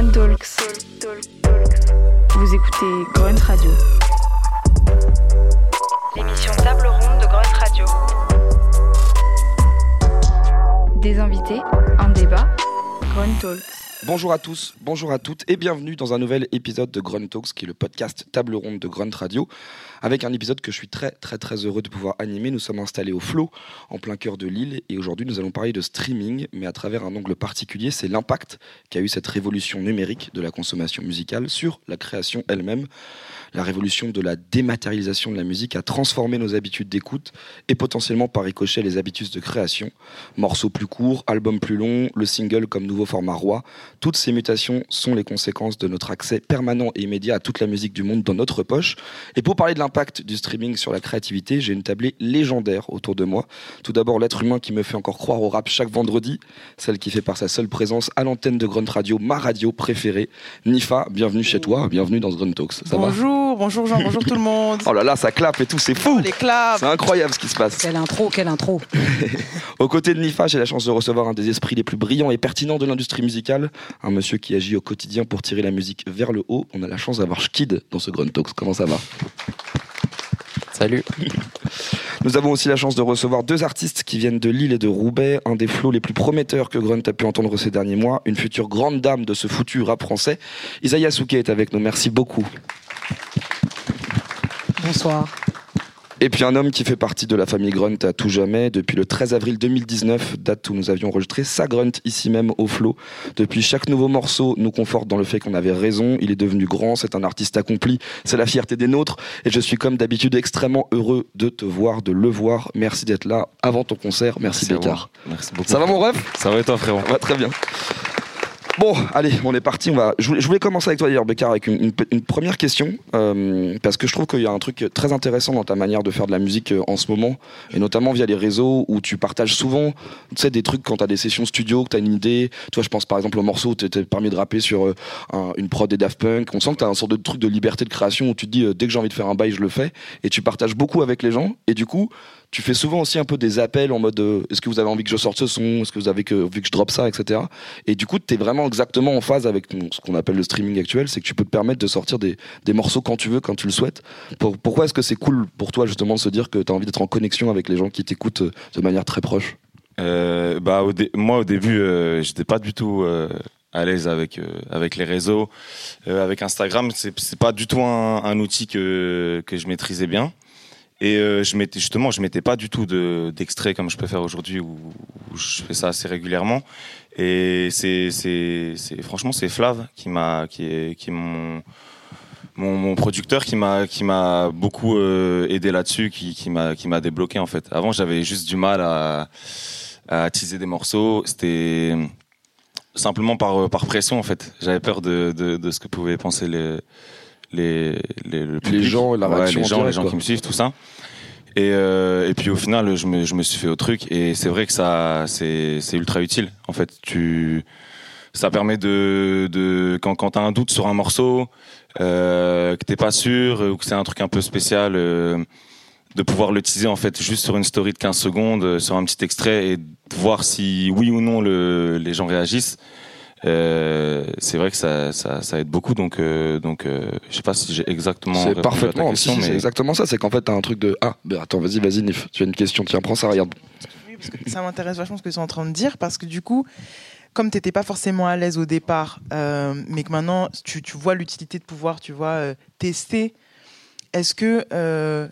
Grunt Talks. Vous écoutez Grunt Radio. L'émission Table Ronde de Grunt Radio. Des invités, un débat, Grunt Talks. Bonjour à tous, bonjour à toutes et bienvenue dans un nouvel épisode de Grunt Talks qui est le podcast table ronde de Grunt Radio avec un épisode que je suis très très très heureux de pouvoir animer. Nous sommes installés au Flow en plein cœur de l'île et aujourd'hui nous allons parler de streaming mais à travers un angle particulier, c'est l'impact qu'a eu cette révolution numérique de la consommation musicale sur la création elle-même. La révolution de la dématérialisation de la musique a transformé nos habitudes d'écoute et potentiellement par ricochet les habitudes de création. Morceaux plus courts, albums plus longs, le single comme nouveau format roi, toutes ces mutations sont les conséquences de notre accès permanent et immédiat à toute la musique du monde dans notre poche. Et pour parler de l'impact du streaming sur la créativité, j'ai une tablée légendaire autour de moi. Tout d'abord l'être humain qui me fait encore croire au rap chaque vendredi, celle qui fait par sa seule présence à l'antenne de Grunt Radio, ma radio préférée. Nifa, bienvenue chez toi, bienvenue dans Grunt Talks. Ça va bonjour, bonjour Jean, bonjour tout le monde. Oh là là, ça clappe et tout, c'est fou Les claps. C'est incroyable ce qui se passe. Quelle intro, quelle intro. Aux côtés de Nifa, j'ai la chance de recevoir un des esprits les plus brillants et pertinents de l'industrie musicale, un monsieur qui agit au quotidien pour tirer la musique vers le haut. On a la chance d'avoir Schkid dans ce Grunt Talks. Comment ça va? Salut. Nous avons aussi la chance de recevoir deux artistes qui viennent de Lille et de Roubaix, un des flots les plus prometteurs que Grunt a pu entendre ces derniers mois, une future grande dame de ce foutu rap français. Isaiah Souké est avec nous, merci beaucoup. Bonsoir. Et puis un homme qui fait partie de la famille Grunt à tout jamais depuis le 13 avril 2019, date où nous avions enregistré sa Grunt ici même au Flow. Depuis chaque nouveau morceau nous conforte dans le fait qu'on avait raison, il est devenu grand, c'est un artiste accompli, c'est la fierté des nôtres et je suis comme d'habitude extrêmement heureux de te voir, de le voir. Merci d'être là avant ton concert, merci, Merci Bécard. Merci beaucoup. Ça va mon ref? Ça va et toi, frérot? Ouais, très bien. Bon, allez, on est parti. On va. Je voulais, commencer avec toi d'ailleurs, Bécard, avec une, première question, euh, parce que je trouve qu'il y a un truc très intéressant dans ta manière de faire de la musique euh, en ce moment, et notamment via les réseaux où tu partages souvent, tu sais, des trucs quand t'as des sessions studio, que t'as une idée. Toi, je pense par exemple au morceau où t'étais permis de rapper sur euh, un- une prod des Daft Punk. On sent que t'as un sorte de truc de liberté de création où tu dis euh, dès que j'ai envie de faire un bail, je le fais, et tu partages beaucoup avec les gens, et du coup. Tu fais souvent aussi un peu des appels en mode euh, est-ce que vous avez envie que je sorte ce son? Est-ce que vous avez que, envie que je drop ça etc. Et du coup, tu es vraiment exactement en phase avec ce qu'on appelle le streaming actuel, c'est que tu peux te permettre de sortir des, des morceaux quand tu veux, quand tu le souhaites. Pour- pourquoi est-ce que c'est cool pour toi justement de se dire que tu as envie d'être en connexion avec les gens qui t'écoutent euh, de manière très proche? Euh, bah, Moi, au début, euh, j'étais pas du tout à l'aise avec, avec les réseaux. Avec Instagram, c'est pas du tout un, un outil que, que je maîtrisais bien. Et euh, je mettais justement, je mettais pas du tout de- d'extrait comme je peux faire aujourd'hui où, je fais ça assez régulièrement. Et c'est, franchement c'est Flav qui m'a, qui est, qui mon, mon, producteur qui m'a, qui m'a beaucoup euh, aidé là-dessus, qui, qui m'a, qui m'a débloqué en fait. Avant j'avais juste du mal à, à teaser des morceaux. C'était simplement par, par pression en fait. J'avais peur de, de ce que pouvaient penser les les les, le public. gens la Ouais, les en gens, direct, les gens quoi. qui me suivent, tout ça. Et, euh, et puis au final, je me, je me suis fait au truc et c'est vrai que ça, c'est, c'est ultra utile. En fait, tu, ça permet de, de quand, quand t'as un doute sur un morceau, euh, que t'es pas sûr ou que c'est un truc un peu spécial, euh, de pouvoir le teaser en fait juste sur une story de 15 secondes, euh, sur un petit extrait et voir si oui ou non le, les gens réagissent. Euh, c'est vrai que ça, ça, ça aide beaucoup, donc, euh, donc euh, je sais pas si j'ai exactement C'est répondu à ta parfaitement, question, si, si, c'est mais exactement ça. C'est qu'en fait, tu as un truc de Ah, ben attends, vas-y, vas-y, Nif, tu as une question, tiens, prends ça, regarde. Oui, parce que ça m'intéresse vachement ce que tu es en train de dire parce que du coup, comme tu n'étais pas forcément à l'aise au départ, euh, mais que maintenant tu, tu vois l'utilité de pouvoir, tu vois, euh, tester, est-ce que euh,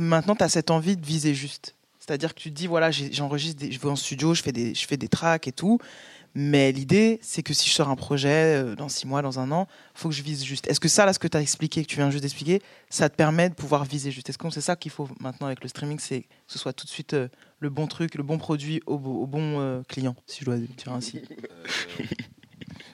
maintenant tu as cette envie de viser juste? C'est-à-dire que tu te dis, voilà, j'enregistre, je vais en studio, je fais des, je fais des tracks et tout. Mais l'idée, c'est que si je sors un projet euh, dans six mois, dans un an, faut que je vise juste. Est-ce que ça, là, ce que tu as expliqué, que tu viens juste d'expliquer, ça te permet de pouvoir viser juste? Est-ce que c'est ça qu'il faut maintenant avec le streaming, c'est que ce soit tout de suite euh, le bon truc, le bon produit au, bo- au bon euh, client, si je dois dire ainsi?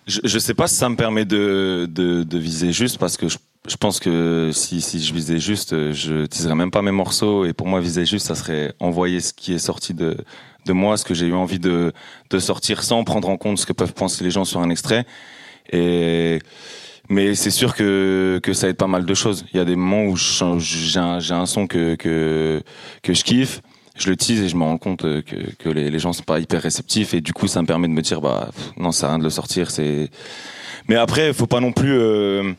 Je, je sais pas si ça me permet de, de, viser juste parce que je, pense que si, si je visais juste, je teaserais même pas mes morceaux et pour moi viser juste, ça serait envoyer ce qui est sorti de, de moi, ce que j'ai eu envie de, de sortir sans prendre en compte ce que peuvent penser les gens sur un extrait. Et mais c'est sûr que, que ça aide pas mal de choses. Il y a des moments où j'ai un, un son que, que, que je kiffe, je le tease et je me rends compte que, que les, les gens sont pas hyper réceptifs et du coup ça me permet de me dire bah pff, non ça à rien de le sortir c'est Mais après, faut pas non plus. euh,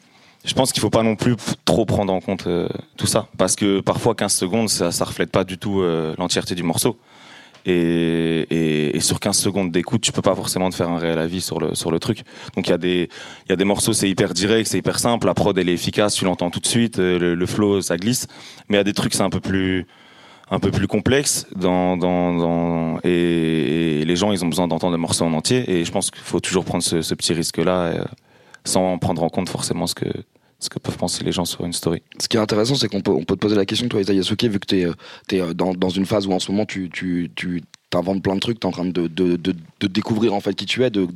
je pense qu'il faut pas non plus trop prendre en compte euh, tout ça, parce que parfois 15 secondes, ça, ça reflète pas du tout euh, l'entièreté du morceau. Et, sur 15 secondes d'écoute, tu peux pas forcément te faire un réel avis sur le sur le truc. Donc il y a des y a des morceaux, c'est hyper direct, c'est hyper simple, la prod elle est efficace, tu l'entends tout de suite, euh, le, flow ça glisse. Mais il y a des trucs c'est un peu plus un peu plus complexe et, les gens ils ont besoin d'entendre le morceau en entier et je pense qu'il faut toujours prendre ce, ce petit risque là sans prendre en compte forcément ce que ce que peuvent penser les gens sur une story. Ce qui est intéressant, c'est qu'on peut, te poser la question, toi, Isaiah Yasuke, vu que tu es, dans, dans une phase où en ce moment tu, tu inventes plein de trucs, tu es en train de, de, de, de découvrir en fait qui tu es, de,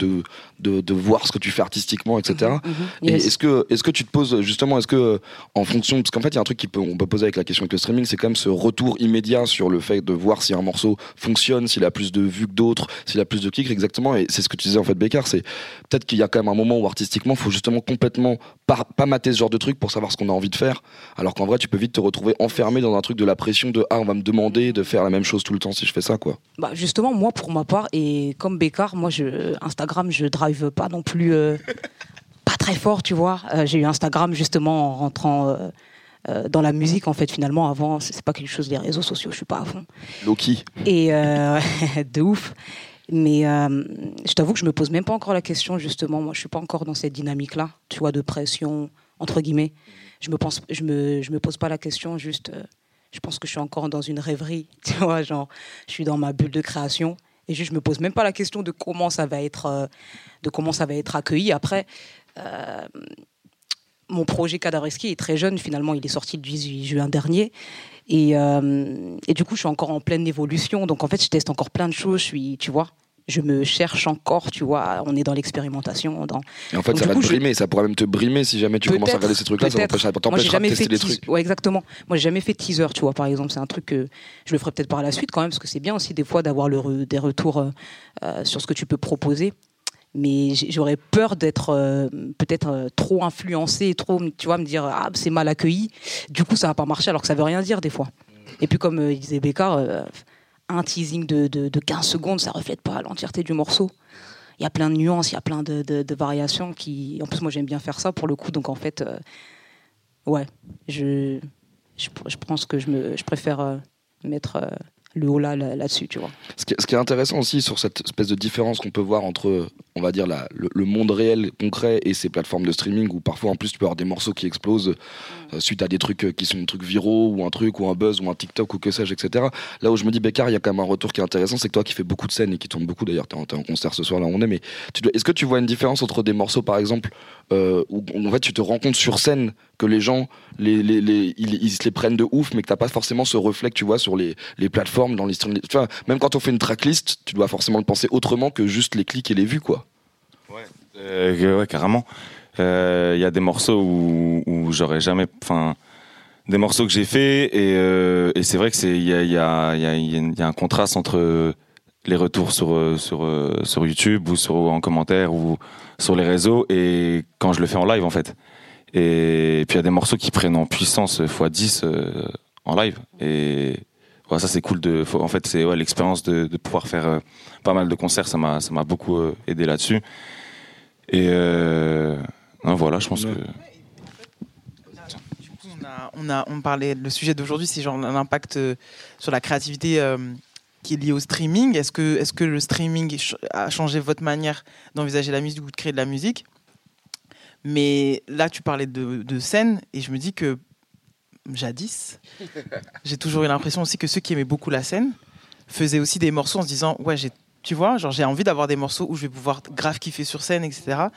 de, voir ce que tu fais artistiquement, etc. Mhm, yes. est-ce que, est-ce que tu te poses justement, est-ce que en fonction, parce qu'en fait il y a un truc qui peut, poser avec la question avec le streaming, c'est quand même ce retour immédiat sur le fait de voir si un morceau fonctionne, s'il a plus de vues que d'autres, s'il a plus de clics, exactement. Et c'est ce que tu disais en fait, Bécard, c'est peut-être qu'il y a quand même un moment où artistiquement, faut justement complètement pas, pas mater ce genre de truc pour savoir ce qu'on a envie de faire, alors qu'en vrai tu peux vite te retrouver enfermé dans un truc de la pression de ah on va me demander de faire la même chose tout le temps si je fais ça quoi. Bah justement, moi pour ma part, et comme Bécard, moi je, Instagram, je drive pas non plus euh, pas très fort, tu vois. Euh, J'ai eu Instagram justement en rentrant euh, dans la musique en fait finalement. Avant, c'est pas quelque chose des réseaux sociaux, je suis pas à fond. Loki. Et de ouf. Mais je t'avoue que je me pose même pas encore la question justement. Moi, je suis pas encore dans cette dynamique-là, tu vois, de pression entre guillemets. Je me pense, je me, je me pose pas la question. Juste, je pense que je suis encore dans une rêverie, tu vois, genre, je suis dans ma bulle de création et juste, je me pose même pas la question de comment ça va être, euh, de comment ça va être accueilli. Après, euh, mon projet Kadareski est très jeune. Finalement, il est sorti le 18 juin dernier. Et, euh, et du coup, je suis encore en pleine évolution. Donc, en fait, je teste encore plein de choses. Je tu vois, je me cherche encore, tu vois. On est dans l'expérimentation. Dans... Et en fait Donc, ça va coup, te je- brimer, ça pourrait même te brimer si jamais tu commences à regarder ces trucs-là, ça t'empêchera de jamais tester teas- trucs. Ouais, exactement. Moi, j'ai jamais fait de teaser, tu vois, par exemple. C'est un truc que je le ferai peut-être par la suite quand même, parce que c'est bien aussi des fois d'avoir le re- des retours euh, euh, sur ce que tu peux proposer. Mais j'aurais peur d'être euh, peut-être trop influencé, trop, tu vois, me dire ah c'est mal accueilli. Du coup, ça va pas marcher, alors que ça veut rien dire des fois. Et puis comme disait Bécard, un teasing de, de, de 15 secondes, ça reflète pas l'entièreté du morceau. Il y a plein de nuances, il y a plein de, de- variations qui. En plus, moi, j'aime bien faire ça pour le coup. Donc, en fait, euh, ouais, je, je, je pense que je préfère euh, mettre euh, le haut là, là- là-dessus, tu vois. Ce qui, est intéressant aussi sur cette espèce de différence qu'on peut voir entre, on va dire, la- le, monde réel concret et ces plateformes de streaming où parfois en plus tu peux avoir des morceaux qui explosent euh, suite à des trucs euh, qui sont des trucs viraux ou un truc ou un buzz ou un TikTok ou que sais-je, etc. Là où je me dis, Bécard, il y a quand même un retour qui est intéressant, c'est que toi qui fais beaucoup de scènes et qui tourne beaucoup, d'ailleurs, t'es en, concert ce soir là où on est, mais est-ce que tu vois une différence entre des morceaux par exemple euh, où en fait tu te rends compte sur scène que les gens ils se les prennent de ouf mais que t'as pas forcément ce reflet que tu vois sur les, les plateformes dans les tu vois même quand on fait une tracklist tu dois forcément le penser autrement que juste les clics et les vues quoi Euh, ouais, carrément. Euh, Il y a des morceaux où, j'aurais jamais, enfin, des morceaux que j'ai fait et, euh, et c'est vrai que c'est il y a un contraste entre les retours sur euh, sur euh, YouTube ou sur en commentaire ou sur les réseaux et quand je le fais en live en fait. Et, puis il y a des morceaux qui prennent en puissance x 10 euh, en live et ouais, ça c'est cool de faut- en fait c'est ouais, l'expérience de, de pouvoir faire euh, pas mal de concerts ça m'a ça m'a beaucoup euh, aidé là-dessus. Et euh, non, voilà, je pense Ouais. que Du coup, on, a, on, a, on parlait, le sujet d'aujourd'hui, c'est genre l'impact sur la créativité euh, qui est lié au streaming. Est-ce que, est que le streaming a changé votre manière d'envisager la musique ou de créer de la musique? Mais là, tu parlais de, de scène et je me dis que jadis, j'ai toujours eu l'impression aussi que ceux qui aimaient beaucoup la scène faisaient aussi des morceaux en se disant Ouais, tu vois, genre j'ai envie d'avoir des morceaux où je vais pouvoir grave kiffer sur scène, etc.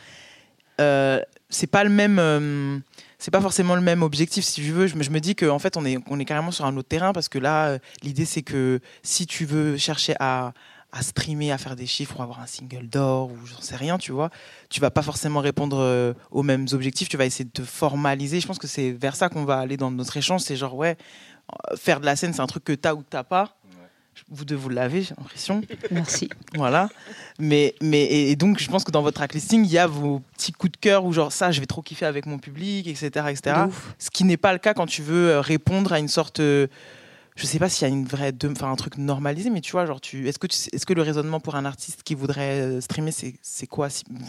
Euh, c'est pas le même. euh, c'est pas forcément le même objectif si tu veux je me, je me dis qu'en fait on est, on est carrément sur un autre terrain parce que là euh, l'idée c'est que si tu veux chercher à, à streamer à faire des chiffres ou avoir un single d'or ou j'en sais rien tu vois tu vas pas forcément répondre euh, aux mêmes objectifs tu vas essayer de te formaliser je pense que c'est vers ça qu'on va aller dans notre échange c'est genre ouais euh, faire de la scène c'est un truc que t'as ou que t'as pas vous deux vous l'avez j'ai l'impression Merci. voilà. Mais, mais et donc, je pense que dans votre tracklisting, il y a vos petits coups de cœur où, genre, ça, je vais trop kiffer avec mon public, etc. etc. Ce qui n'est pas le cas quand tu veux euh, répondre à une sorte. euh, je sais pas s'il y a une vraie, enfin un truc normalisé, mais tu vois, genre, tu, est-ce que, est-ce que le raisonnement pour un artiste qui voudrait euh, streamer, c'est, quoi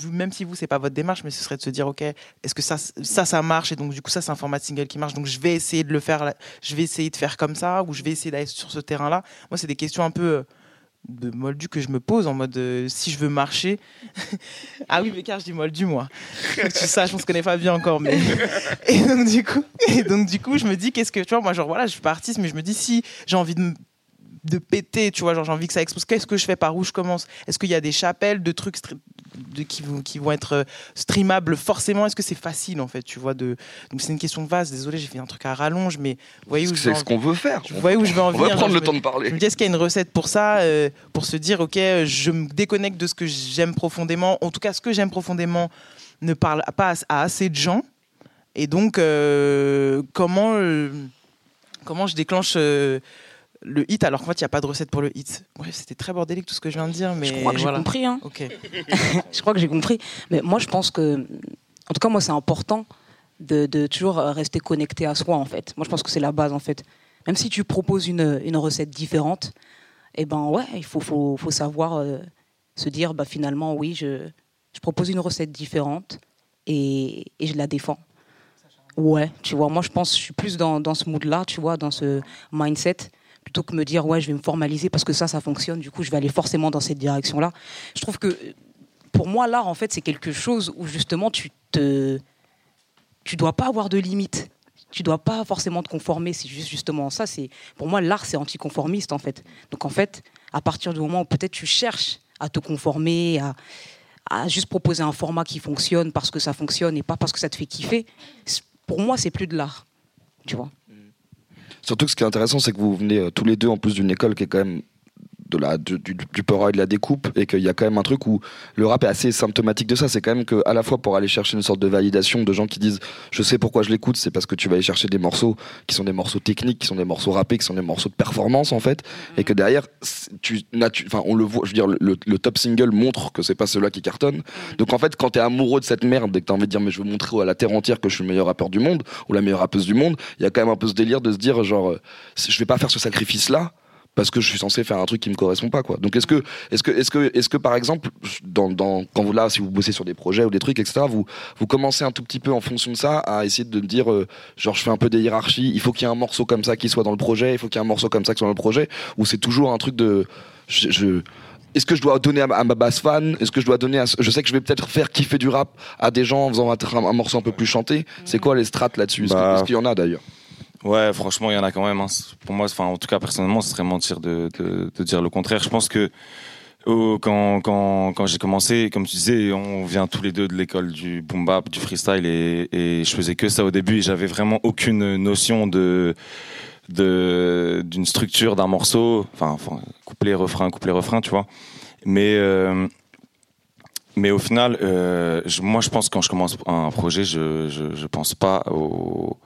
Même si vous, c'est pas votre démarche, mais ce serait de se dire, ok, est-ce que ça, ça, ça marche, et donc du coup, ça, c'est un format de single qui marche, donc je vais essayer de le faire, je vais essayer de faire comme ça, ou je vais essayer d'aller sur ce terrain-là. Moi, c'est des questions un peu euh, de moldu que je me pose en mode euh, si je veux marcher. ah oui, mais car je dis moldu, moi. Tu saches, on se connaît pas bien encore, mais. Et donc, du coup, donc, du coup, je me dis, qu'est-ce que, tu vois, moi, genre, voilà, je suis artiste, mais je me dis, si j'ai envie de, de péter, tu vois, genre, j'ai envie que ça explose, qu'est-ce que je fais, par où je commence? Est-ce qu'il y a des chapelles, de trucs de, qui, vont, qui vont être euh, streamables forcément Est-ce que c'est facile, en fait, tu vois de... Donc, c'est une question vaste, désolé, j'ai fait un truc à rallonge, mais vous voyez où je C'est ce qu'on veut faire. vous voyez où je veux en On venir va genre, prendre je le temps de je parler. me dis, est-ce qu'il y a une recette pour ça euh, Pour se dire, ok, je me déconnecte de ce que j'aime profondément. En tout cas, ce que j'aime profondément ne parle pas à, assez de gens. Et donc, euh, comment, euh, comment je déclenche euh, le hit alors qu'en fait, il n'y a pas de recette pour le hit Bref, c'était très bordélique tout ce que je viens de dire, mais je crois que voilà. j'ai compris. Hein. Je crois que j'ai compris. Mais moi, je pense que, en tout cas, moi, c'est important de, de toujours rester connecté à soi, en fait. Moi, je pense que c'est la base, en fait. Même si tu proposes une, une recette différente, eh ben ouais, il faut, faut, faut savoir euh, se dire, bah, finalement, oui, je, je propose une recette différente et, et je la défends. Ouais, tu vois, moi, je pense, je suis plus dans, dans ce mood-là, tu vois, dans ce mindset plutôt que me dire ouais je vais me formaliser parce que ça ça fonctionne du coup je vais aller forcément dans cette direction là je trouve que pour moi l'art en fait c'est quelque chose où justement tu te tu dois pas avoir de limites. Tu dois pas forcément te conformer. C'est juste justement ça c'est pour moi l'art c'est anticonformiste en fait. Donc en fait à partir du moment où peut-être tu cherches à te conformer à à juste proposer un format qui fonctionne parce que ça fonctionne et pas parce que ça te fait kiffer pour moi c'est plus de l'art. Tu vois? Surtout ce qui est intéressant, c'est que vous venez euh, tous les deux en plus d'une école qui est quand même de la, du, du, du et de la découpe et qu'il y a quand même un truc où le rap est assez symptomatique de ça. C'est quand même que à la fois pour aller chercher une sorte de validation de gens qui disent je sais pourquoi je l'écoute c'est parce que tu vas aller chercher des morceaux qui sont des morceaux techniques qui sont des morceaux rappés qui sont des morceaux de performance en fait. Et que derrière tu, enfin on le voit je veux dire le, le- top single montre que c'est pas ceux-là qui cartonnent. Donc en fait quand t'es amoureux de cette merde et que t'as envie de dire mais je veux montrer à la terre entière que je suis le meilleur rappeur du monde ou la meilleure rappeuse du monde il y a quand même un peu ce délire de se dire genre euh, je vais pas faire ce sacrifice là parce que je suis censé faire un truc qui me correspond pas quoi. Donc est-ce que est-ce que est-ce que est-ce que par exemple dans, dans quand vous là si vous bossez sur des projets ou des trucs etc vous vous commencez un tout petit peu en fonction de ça à essayer de dire euh, genre je fais un peu des hiérarchies il faut qu'il y ait un morceau comme ça qui soit dans le projet il faut qu'il y ait un morceau comme ça qui soit dans le projet ou c'est toujours un truc de je, je- est-ce que je dois donner à ma, basse fan Est-ce que je dois donner à... Je sais que je vais peut-être faire kiffer du rap à des gens en faisant un, morceau un peu plus chanté. C'est quoi les strates là-dessus? Est-ce Bah, Est-ce qu'il y en a d'ailleurs? Ouais, franchement, il y en a quand même. hein. Pour moi, enfin, en tout cas, personnellement, ce serait mentir de, dire le contraire. Je pense que quand, j'ai commencé, comme tu disais, on vient tous les deux de l'école du boom bap, du freestyle, et, et je faisais que ça au début. Et j'avais vraiment aucune notion de d'une structure d'un morceau. Enfin, couplet, refrain, couplet, refrain, tu vois. Mais euh, mais au final, euh, moi, je pense que quand je commence un projet, je je, je pense pas au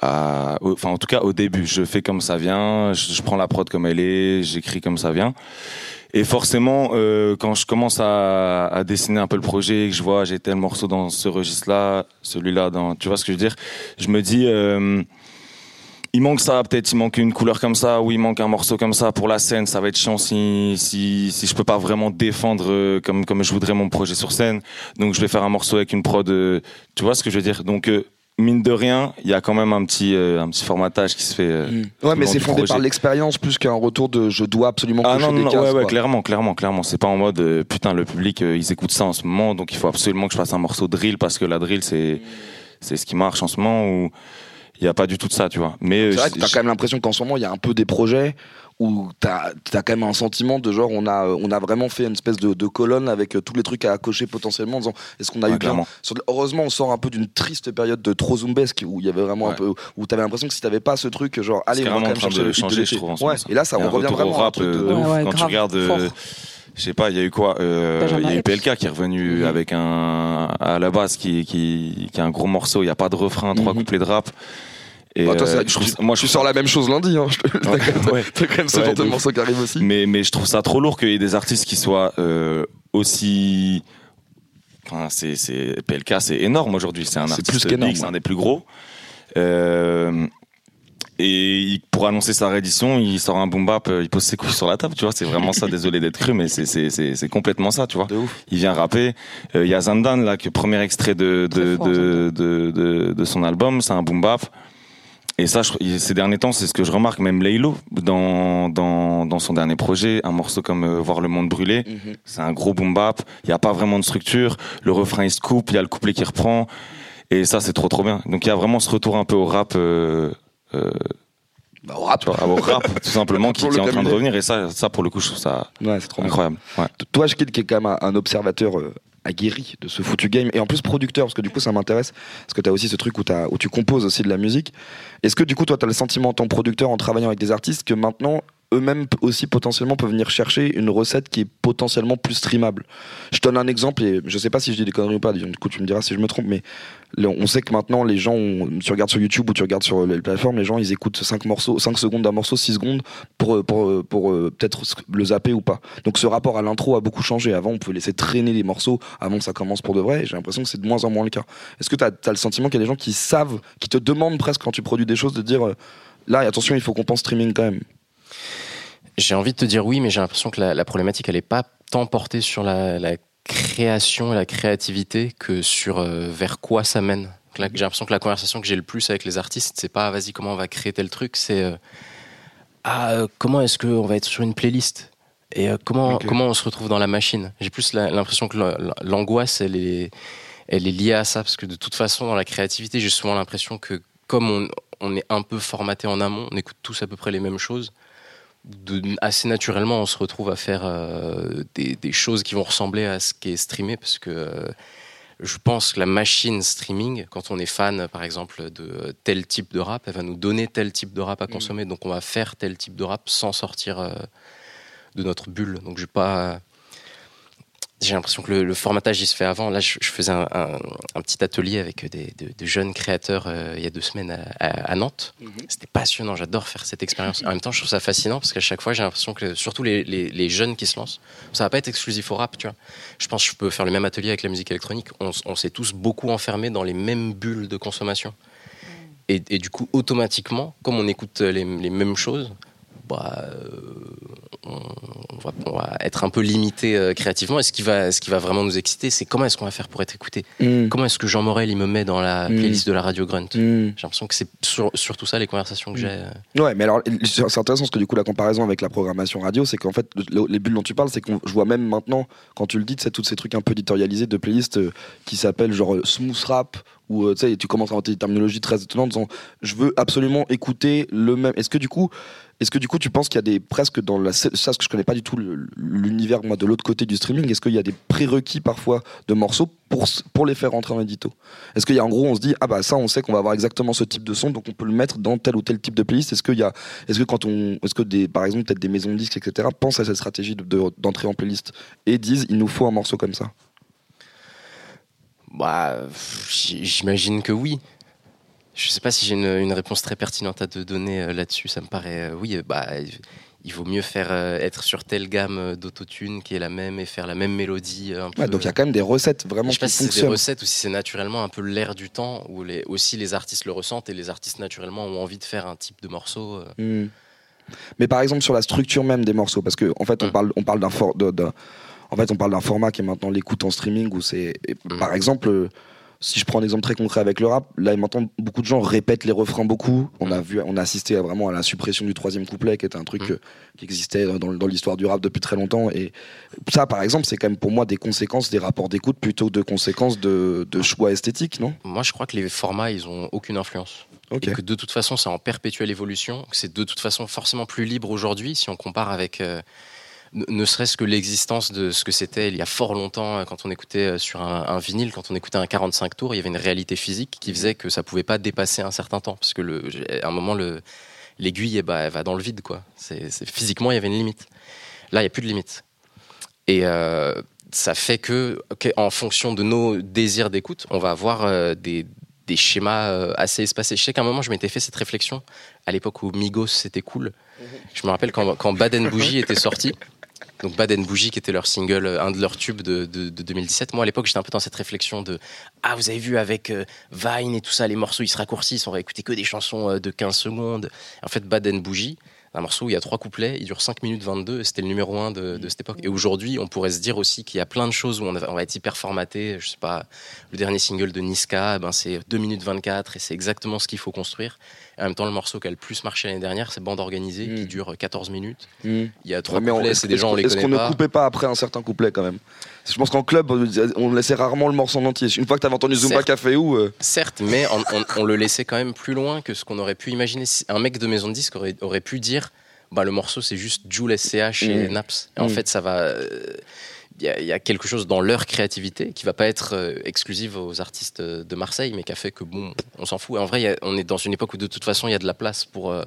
à- enfin en tout cas au début je fais comme ça vient je, prends la prod comme elle est j'écris comme ça vient. Et forcément euh, quand je commence à, à dessiner un peu le projet que je vois j'ai tel morceau dans ce registre là celui-là dans tu vois ce que je veux dire? Je me dis euh, il manque ça, peut-être il manque une couleur comme ça, ou il manque un morceau comme ça pour la scène, ça va être chiant si, si, si je peux pas vraiment défendre euh, comme, comme je voudrais mon projet sur scène. Donc je vais faire un morceau avec une prod, euh, tu vois ce que je veux dire? Donc euh, mine de rien, il y a quand même un petit, euh, un petit formatage qui se fait. euh, Ouais, tout le mais c'est fondé projet. par l'expérience plus qu'un retour de je dois absolument Ah non, des non, cases. ouais, ouais, quoi. clairement, clairement, clairement. C'est pas en mode euh, putain le public euh, ils écoutent ça en ce moment, donc il faut absolument que je fasse un morceau de drill parce que la drill c'est c'est ce qui marche en ce moment ou il y a pas du tout de ça, tu vois. Mais euh, C'est vrai que t'as quand même l'impression qu'en ce moment il y a un peu des projets où t'as as quand même un sentiment de genre on a on a vraiment fait une espèce de, de colonne avec euh, tous les trucs à cocher potentiellement en disant est-ce qu'on a Ouais, eu bien clairement. Sur- heureusement on sort un peu d'une triste période de trop zombesque où il y avait vraiment un peu où t'avais l'impression que si t'avais pas ce truc genre allez on va carrément quand en même train chercher de le changer, je trouve. ouais et là ça un revient vraiment rap truc de- de Ouais, ouf. ouais, quand grave, tu regardes euh, je sais pas il y a eu quoi euh, il y a eu. PLK qui est revenu avec un à la base qui qui qui a un gros morceau il y a pas de refrain trois Mhm. couplets de rap et Bah, toi, euh, je tu, moi je sors la même chose lundi hein, t'as Ouais, quand même- ouais. t'as quand même ce Ouais, genre de morceau qui arrive aussi mais mais je trouve ça trop lourd qu'il y ait des artistes qui soient euh, aussi enfin, c'est c'est PLK c'est énorme aujourd'hui c'est un artiste plus c'est un des plus gros Euh, Et pour annoncer sa réédition, il sort un boom bap, il pose ses couilles sur la table, tu vois. C'est vraiment ça. Désolé d'être cru, mais c'est c'est c'est c'est complètement ça, tu vois. De ouf. Il vient rapper. Euh, Il y a Zandan là, que premier extrait de de Très fort, de, de, de, de son album, c'est un boom bap. Et ça, je- ces derniers temps, c'est ce que je remarque. Même Laylo, dans dans dans son dernier projet, un morceau comme euh, Voir le monde brûler, Mhm. c'est un gros boom bap. Il y a pas vraiment de structure. Le refrain il se coupe, il y a le couplet qui reprend. Et ça, c'est trop trop bien. Donc il y a vraiment ce retour un peu au rap. Euh, euh, Bah, au rap. vois, au rap tout simplement qui, est en train de revenir et ça ça pour le coup je trouve ça Ouais, trop incroyable ouais. Toi, je qui est quand même un, observateur euh, aguerri de ce foutu game et en plus producteur parce que du coup ça m'intéresse parce que tu as aussi ce truc où, où tu composes aussi de la musique. Est-ce que du coup toi tu as le sentiment en tant que producteur en travaillant avec des artistes que maintenant eux-mêmes aussi potentiellement peuvent venir chercher une recette qui est potentiellement plus streamable. Je donne un exemple et je sais pas si je dis des conneries ou pas, du coup tu me diras si je me trompe mais on sait que maintenant les gens tu regardes sur YouTube ou tu regardes sur les plateformes les gens ils écoutent 5 morceaux 5 secondes d'un morceau 6 secondes pour pour pour, euh, peut-être le zapper ou pas. Donc ce rapport à l'intro a beaucoup changé. Avant on pouvait laisser traîner les morceaux avant que ça commence pour de vrai j'ai l'impression que c'est de moins en moins le cas. Est-ce que tu as, le sentiment qu'il y a des gens qui savent qui te demandent presque quand tu produis des choses de dire euh, là attention il faut qu'on pense streaming quand même? J'ai envie de te dire oui, mais j'ai l'impression que la, la problématique, elle n'est pas tant portée sur la, la création et la créativité que sur euh, vers quoi ça mène. J'ai l'impression que la conversation que j'ai le plus avec les artistes, c'est pas vas-y, comment on va créer tel truc, c'est euh, ah, euh, comment est-ce qu'on va être sur une playlist? Et comment, comment on se retrouve dans la machine? J'ai plus l'impression que la- l'angoisse, elle est, elle est liée à ça, parce que de toute façon, dans la créativité, j'ai souvent l'impression que comme on, on est un peu formaté en amont, on écoute tous à peu près les mêmes choses. De, assez naturellement, on se retrouve à faire euh, des, des choses qui vont ressembler à ce qui est streamé, parce que euh, je pense que la machine streaming, quand on est fan, par exemple, de tel type de rap, elle va nous donner tel type de rap à consommer, donc on va faire tel type de rap sans sortir euh, de notre bulle. Donc je pas. J'ai l'impression que le, le formatage il se fait avant. Là, je, je faisais un, un- un petit atelier avec des, de, de jeunes créateurs euh, il y a deux semaines à, à- à Nantes. C'était passionnant. J'adore faire cette expérience. En même temps, je trouve ça fascinant parce qu'à chaque fois, j'ai l'impression que surtout les, les- les jeunes qui se lancent, ça va pas être exclusif au rap, tu vois. Je pense que je peux faire le même atelier avec la musique électronique. On, s'est tous beaucoup enfermés dans les mêmes bulles de consommation. Et, et du coup, automatiquement, comme on écoute les, les mêmes choses, bah, euh, on, va, on va être un peu limité euh, créativement. Et ce qui, va, ce qui va vraiment nous exciter, c'est comment est-ce qu'on va faire pour être écouté? Mm. Comment est-ce que Jean Morel il me met dans la Mm. playlist de la radio Grunt? Mm. J'ai l'impression que c'est sur- surtout ça les conversations que j'ai. euh. Ouais, mais alors c'est intéressant parce que du coup la comparaison avec la programmation radio, c'est qu'en fait le- les bulles dont tu parles, c'est qu'on je vois même maintenant quand tu le dis, c'est tous ces trucs un peu éditorialisés de playlists euh, qui s'appellent genre smooth rap ou euh, tu commences à inventer des terminologies très étonnantes en disant je veux absolument écouter le même. Est-ce que du coup est-ce que du coup tu penses qu'il y a des presque dans ça parce que je connais pas du tout l'univers de l'autre côté du streaming, est-ce qu'il y a des prérequis parfois de morceaux pour pour les faire rentrer en édito? Est-ce qu'il y a en gros on se dit ah bah ça on sait qu'on va avoir exactement ce type de son donc on peut le mettre dans tel ou tel type de playlist? Est-ce qu'il y a est-ce que quand on, est-ce que des, par exemple peut-être des maisons de disques, etc., pensent à cette stratégie de- de- d'entrée en playlist et disent il nous faut un morceau comme ça? Bah, j'imagine que oui. Je sais pas si j'ai une, une réponse très pertinente à te donner euh, là-dessus. Ça me paraît, euh, oui, bah, il vaut mieux faire euh, être sur telle gamme d'autotune qui est la même et faire la même mélodie. Un peu, Ouais, donc il y a quand même des recettes vraiment je sais pas qui si c'est des recettes ou si c'est naturellement un peu l'air du temps où les, aussi les artistes le ressentent et les artistes naturellement ont envie de faire un type de morceau. Hmm. Mais par exemple sur la structure même des morceaux, parce que en fait on Mm. parle, on parle d'un en fait on parle d'un format qui est maintenant l'écoute en streaming où c'est, Mm. par exemple. Si je prends un exemple très concret avec le rap, là maintenant beaucoup de gens répètent les refrains beaucoup. On a vu, on a assisté à vraiment à la suppression du troisième couplet, qui était un truc Mm. qui existait dans, dans l'histoire du rap depuis très longtemps. Et ça, par exemple, c'est quand même pour moi des conséquences des rapports d'écoute plutôt de conséquences de, de choix esthétiques, non? Moi, je crois que les formats, ils ont aucune influence. Ok. Et que de toute façon, c'est en perpétuelle évolution. que C'est de toute façon forcément plus libre aujourd'hui si on compare avec euh, ne serait-ce que l'existence de ce que c'était il y a fort longtemps euh, quand on écoutait euh, sur un, un vinyle, quand on écoutait un 45 tours, il y avait une réalité physique qui faisait que ça pouvait pas dépasser un certain temps. Parce que le, à un moment, le, l'aiguille, eh ben, elle va dans le vide. Quoi. C'est, physiquement, il y avait une limite. Là, il n'y a plus de limite. Et euh, ça fait que, en fonction de nos désirs d'écoute, on va avoir euh, des, des schémas euh, assez espacés. Je sais qu'à un moment, je m'étais fait cette réflexion à l'époque où Migos c'était cool. Je me rappelle quand, quand Baden Bougie était sorti. Donc Bad and Bougie, qui était leur single, euh, un de leurs tubes de, de- de 2017. Moi, à l'époque, j'étais un peu dans cette réflexion de Ah, vous avez vu, avec euh, Vine et tout ça, les morceaux, ils se raccourcissent, on va écouter que des chansons euh, de 15 secondes. En fait, Bad and Bougie, un morceau où il y a trois couplets, il dure 5 minutes 22, et c'était le numéro 1 de, de cette époque. Et aujourd'hui, on pourrait se dire aussi qu'il y a plein de choses où on, va- être hyper formaté. Je sais pas, le dernier single de Niska, ben c'est 2 minutes 24, et c'est exactement ce qu'il faut construire. Et en même temps, le morceau qui a le plus marché l'année dernière, c'est Bande Organisée, Mm. qui dure 14 minutes. Mm. Il y a trois Ouais, mais on- couplets, est-ce- c'est des est-ce gens, on les Est-ce connaît qu'on ne coupait pas après un certain couplet quand même? Je pense qu'en club, on laissait rarement le morceau en entier. Une fois que tu avais entendu Zumba Certes. Café ou. euh, Certes, mais on, on- on le laissait quand même plus loin que ce qu'on aurait pu imaginer. Un mec de maison de disque aurait, aurait pu dire bah, le morceau c'est juste Joule SCH et Mm. Naps. Et en Mm. fait, ça va. euh, Il y, a- il y a quelque chose dans leur créativité qui va pas être euh, exclusive aux artistes euh, de Marseille, mais qui a fait que bon, on s'en fout. Et en vrai, a- on est dans une époque où de toute façon il y a de la place pour, euh,